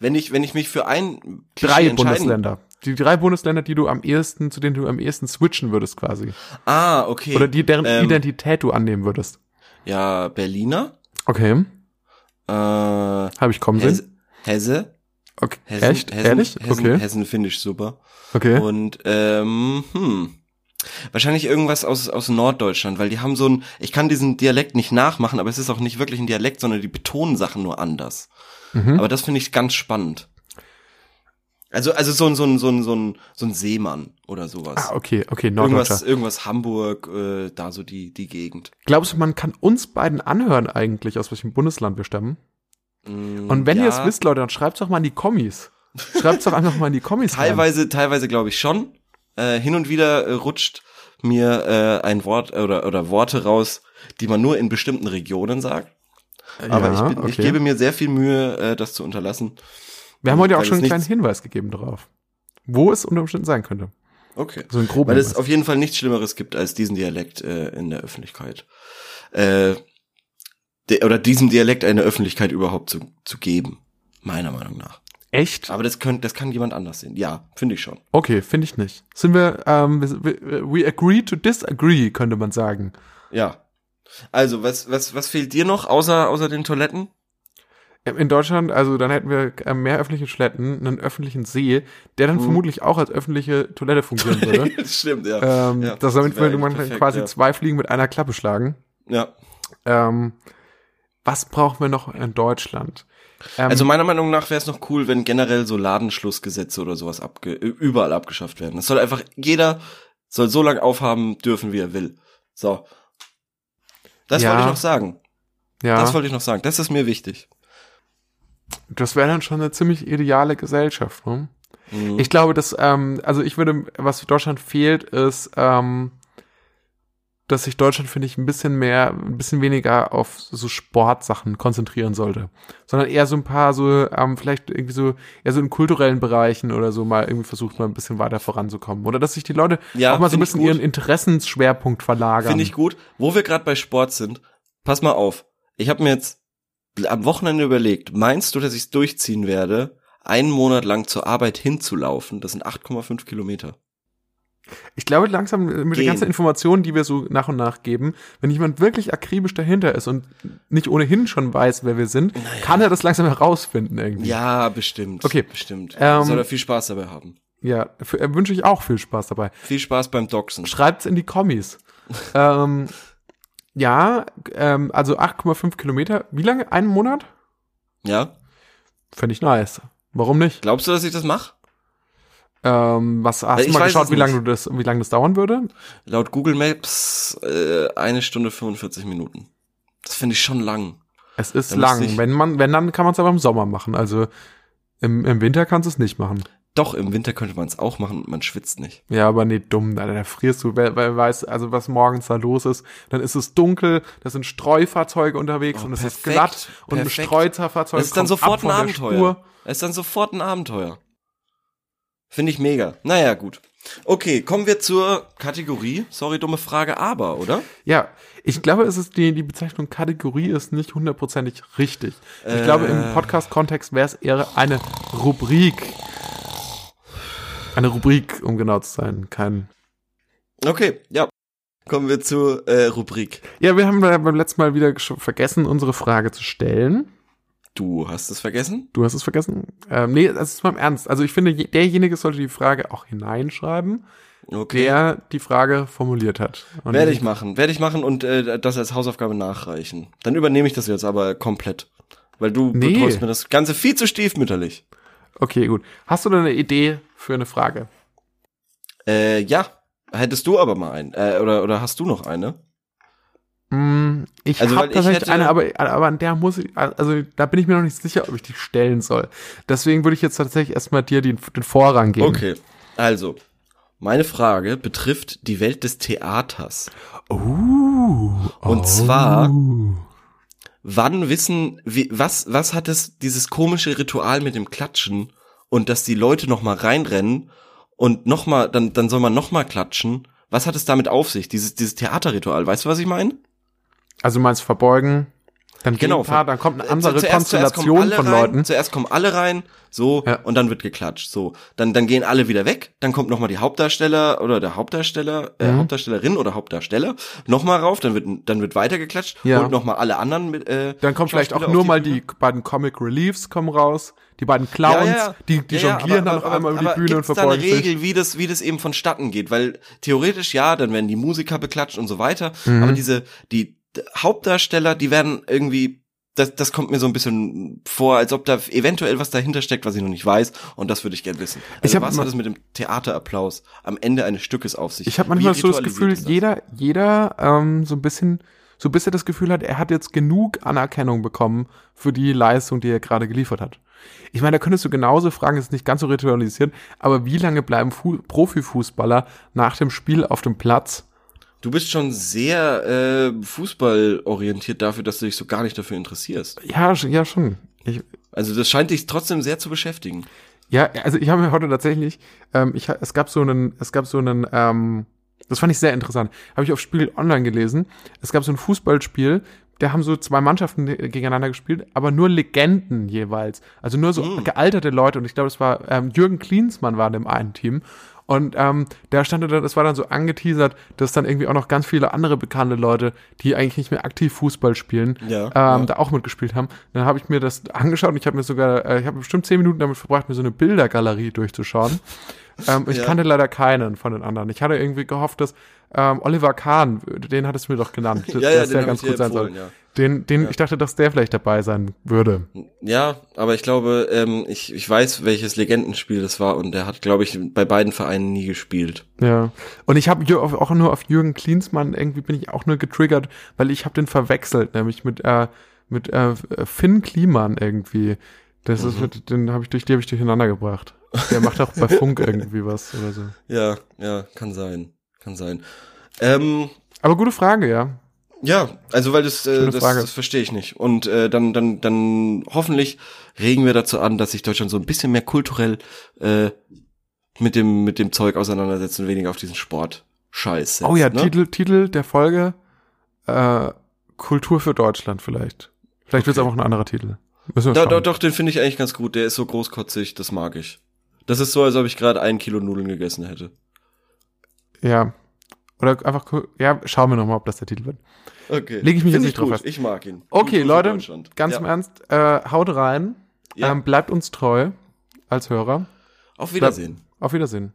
Wenn ich, wenn ich mich für ein Klischee Drei Bundesländer. Die drei Bundesländer, die du am ehesten, zu denen du am ehesten switchen würdest quasi. Ah, okay. Oder die, deren Ähm, Identität du annehmen würdest. Ja, Berliner. Okay, Äh, habe ich kommen sehen. Hesse. Okay. Hessen, Echt? Hessen, Ehrlich? Hessen, okay. Hessen finde ich super. okay. Und ähm, hm. Wahrscheinlich irgendwas aus, aus Norddeutschland, weil die haben so ein, ich kann diesen Dialekt nicht nachmachen, aber es ist auch nicht wirklich ein Dialekt, sondern die betonen Sachen nur anders. Mhm. Aber das finde ich ganz spannend. Also, also so ein, so ein, so ein, so ein, so ein Seemann oder sowas. Ah, okay, okay, Norddeutscher. irgendwas, irgendwas Hamburg, äh, da so die, die Gegend. Glaubst du, man kann uns beiden anhören eigentlich, aus welchem Bundesland wir stammen? Mm, Und wenn ja, ihr es wisst, Leute, dann schreibt's doch mal in die Kommis. Schreibt's doch einfach mal in die Kommis rein. Teilweise, teilweise glaube ich schon. Äh, hin und wieder äh, rutscht mir äh, ein Wort oder, oder Worte raus, die man nur in bestimmten Regionen sagt. Aber Ja, ich, bin, ich okay. gebe mir sehr viel Mühe, äh, das zu unterlassen. Wir haben heute auch schon einen kleinen Hinweis gegeben drauf. Wo es unter Umständen sein könnte. Okay. So ein grober Weil es auf jeden Fall nichts Schlimmeres gibt, als diesen Dialekt äh, in der Öffentlichkeit. Äh, oder diesem Dialekt eine Öffentlichkeit überhaupt zu, zu geben. Meiner Meinung nach. Echt? Aber das, könnt, das kann jemand anders sehen. Ja, finde ich schon. Okay, finde ich nicht. Sind wir, ähm, we, agree to disagree, könnte man sagen. Ja. Also, was, was, was fehlt dir noch, außer, außer den Toiletten? In Deutschland, also dann hätten wir äh, mehr öffentliche Toiletten, einen öffentlichen See, der dann Mhm. vermutlich auch als öffentliche Toilette fungieren würde. das stimmt, ja. ähm, Ja, das damit würde man perfekt, quasi ja. zwei Fliegen mit einer Klappe schlagen. ja. Ähm, was brauchen wir noch in Deutschland? Ähm, Also meiner Meinung nach wäre es noch cool, wenn generell so Ladenschlussgesetze oder sowas abge überall abgeschafft werden. Es soll einfach, jeder soll so lange aufhaben dürfen, wie er will. So. Das Ja. wollte ich noch sagen. ja, Das wollte ich noch sagen. Das ist mir wichtig. das wäre dann schon eine ziemlich ideale Gesellschaft. Ne? Mhm. Ich glaube, dass, ähm, also ich würde, was für Deutschland fehlt, ist, ähm, dass sich Deutschland, finde ich, ein bisschen mehr, ein bisschen weniger auf so Sportsachen konzentrieren sollte. Sondern eher so ein paar so, ähm, vielleicht irgendwie so, eher so in kulturellen Bereichen oder so mal irgendwie versucht, mal ein bisschen weiter voranzukommen. Oder dass sich die Leute Ja, auch mal so ein bisschen ihren Interessensschwerpunkt verlagern. Finde ich gut. Wo wir gerade bei Sport sind, pass mal auf. Ich habe mir jetzt am Wochenende überlegt, meinst du, dass ich es durchziehen werde, einen Monat lang zur Arbeit hinzulaufen? Das sind 8,5 Kilometer. Ich glaube langsam mit den Gehen. ganzen Informationen, die wir so nach und nach geben, wenn jemand wirklich akribisch dahinter ist und nicht ohnehin schon weiß, wer wir sind, kann er das langsam herausfinden irgendwie. Ja, bestimmt. Okay. Bestimmt. Ähm, Soll er viel Spaß dabei haben. Ja, für, äh, wünsche ich auch viel Spaß dabei. Viel Spaß beim Doxen. Schreibt's in die Kommis. ähm, ja, ähm, also 8,5 Kilometer. Wie lange? Einen Monat? Ja? Fände ich nice. Warum nicht? Glaubst du, dass ich das mache? Ähm, was hast Ich du mal geschaut, es wie lange das, wie lange das dauern würde? Laut Google Maps äh, eine Stunde 45 Minuten. Das finde ich schon lang. Es ist Da müsste lang. Wenn man, wenn dann kann man es aber im Sommer machen. Also im, im Winter kannst du es nicht machen. Doch, im Winter könnte man es auch machen und man schwitzt nicht. Ja, aber nee, dumm, Alter, da frierst du, wer, wer weiß, also was morgens da los ist. Dann ist es dunkel, da sind Streufahrzeuge unterwegs Oh, und es ist perfekt, glatt und ein perfekt. Streufahrzeug Das ist dann sofort ein Abenteuer. Es ist dann sofort ein Abenteuer. Finde ich mega. Naja, gut. Okay, kommen wir zur Kategorie. Sorry, dumme Frage, aber, oder? Ja, ich glaube, es ist die, die Bezeichnung Kategorie ist nicht hundertprozentig richtig. Ich glaube, Äh. im Podcast-Kontext wäre es eher eine Rubrik. Eine Rubrik, um genau zu sein, kein. Okay, ja. Kommen wir zur äh, Rubrik. Ja, wir haben beim letzten Mal wieder vergessen, unsere Frage zu stellen. Du hast es vergessen? Du hast es vergessen? Ähm, nee, das ist mal im Ernst. Also ich finde, je- derjenige sollte die Frage auch hineinschreiben, Okay. der die Frage formuliert hat. Und Werde ich machen, werde ich machen und äh, das als Hausaufgabe nachreichen. Dann übernehme ich das jetzt aber komplett. Weil du Nee. betreust mir das Ganze viel zu stiefmütterlich. Okay, gut. Hast du denn eine Idee für eine Frage? Äh, ja. Hättest du aber mal einen. Äh, oder, oder hast du noch eine? Hm, ich Also, habe tatsächlich hätte- eine, aber, aber an der muss ich, also da bin ich mir noch nicht sicher, ob ich die stellen soll. Deswegen würde ich jetzt tatsächlich erstmal dir den, den Vorrang geben. Okay. Also, meine Frage betrifft die Welt des Theaters. Uh, Und zwar- Wann wissen, wie, was, was hat es, dieses komische Ritual mit dem Klatschen und dass die Leute noch mal reinrennen und noch mal, dann, dann soll man noch mal klatschen. Was hat es damit auf sich, dieses, dieses Theaterritual? Weißt du, was ich meine? Also du meinst verbeugen, dann Genau, paar, dann kommt eine andere zu- zuerst- zuerst Konstellation alle von rein, Leuten. Zuerst kommen alle rein, so, Ja. und dann wird geklatscht, so. Dann, dann gehen alle wieder weg, dann kommt nochmal die Hauptdarsteller oder der Hauptdarsteller, äh, Mhm. Hauptdarstellerin oder Hauptdarsteller nochmal rauf, dann wird, dann wird weiter geklatscht Ja. und nochmal alle anderen mit, äh, Dann kommen vielleicht auch nur auf mal Bühne. die beiden Comic Reliefs kommen raus, die beiden Clowns, Ja, die, die jonglieren aber- dann noch aber- einmal über die Bühne und gibt's da eine verbeugen sich. Regel, wie das, wie das eben vonstatten geht, weil theoretisch ja, dann werden die Musiker beklatscht und so weiter, Mhm. aber diese, die Hauptdarsteller, die werden irgendwie, das, das kommt mir so ein bisschen vor, als ob da eventuell was dahinter steckt, was ich noch nicht weiß, und das würde ich gern wissen. Ich Also hab was hat es mit dem Theaterapplaus am Ende eines Stückes auf sich? Ich habe manchmal so das Gefühl, das? jeder, jeder ähm, so ein bisschen, so bis er das Gefühl hat, er hat jetzt genug Anerkennung bekommen für die Leistung, die er gerade geliefert hat. Ich meine, da könntest du genauso fragen, ist nicht ganz so ritualisiert, aber wie lange bleiben Fu Profifußballer nach dem Spiel auf dem Platz? Du bist schon sehr äh, fußballorientiert dafür, dass du dich so gar nicht dafür interessierst. Ja, ja schon. Ich, Also das scheint dich trotzdem sehr zu beschäftigen. Ja, also ich habe mir heute tatsächlich, ähm, ich, es gab so einen, es gab so einen, ähm, das fand ich sehr interessant, habe ich auf Spiel Online gelesen. Es gab so ein Fußballspiel, da haben so zwei Mannschaften äh, gegeneinander gespielt, aber nur Legenden jeweils. Also nur so Mm. gealterte Leute. Und ich glaube, das war ähm, Jürgen Klinsmann war in dem einen Team. Und ähm, da stand dann, das war dann so angeteasert, dass dann irgendwie auch noch ganz viele andere bekannte Leute, die eigentlich nicht mehr aktiv Fußball spielen, Ja, ähm, ja. da auch mitgespielt haben. Dann habe ich mir das angeschaut und ich habe mir sogar, äh, ich habe bestimmt zehn Minuten damit verbracht, mir so eine Bildergalerie durchzuschauen. Ähm, ich Ja. kannte leider keinen von den anderen. Ich hatte irgendwie gehofft, dass ähm, Oliver Kahn, den hattest du mir doch genannt, Ja, dass ja, den der ganz gut sein soll. ja. Den, den, Ja. ich dachte, dass der vielleicht dabei sein würde. Ja, aber ich glaube, ähm, ich, ich weiß, welches Legendenspiel das war und der hat, glaube ich, bei beiden Vereinen nie gespielt. Ja. Und ich habe auch nur auf Jürgen Klinsmann irgendwie bin ich auch nur getriggert, weil ich habe den verwechselt, nämlich mit äh, mit äh, Finn Kliman irgendwie. Das Mhm. ist den habe ich durch die habe ich durcheinander gebracht. Der macht auch bei Funk irgendwie was oder so. Ja, ja, kann sein, kann sein. Ähm, Aber gute Frage, ja. ja, also weil das, äh, das, das verstehe ich nicht. Und äh, dann, dann, dann hoffentlich regen wir dazu an, dass sich Deutschland so ein bisschen mehr kulturell äh, mit dem mit dem Zeug auseinandersetzt und weniger auf diesen Sport Scheiß. oh ja, ne? Titel Titel der Folge äh, Kultur für Deutschland vielleicht. Vielleicht wird's Okay. auch ein anderer Titel. Müssen wir Da, doch, doch, den finde ich eigentlich ganz gut. Der ist so großkotzig, das mag ich. Das ist so, als ob ich gerade ein Kilo Nudeln gegessen hätte. Ja. Oder einfach ja, schauen wir noch mal, ob das der Titel wird. Okay. Leg ich mich Find jetzt nicht drauf fest. Ich mag ihn. Okay, Leute, ganz ja. im Ernst, äh, haut rein. Ja. Ähm, bleibt uns treu als Hörer. Auf Wiedersehen. Auf Wiedersehen.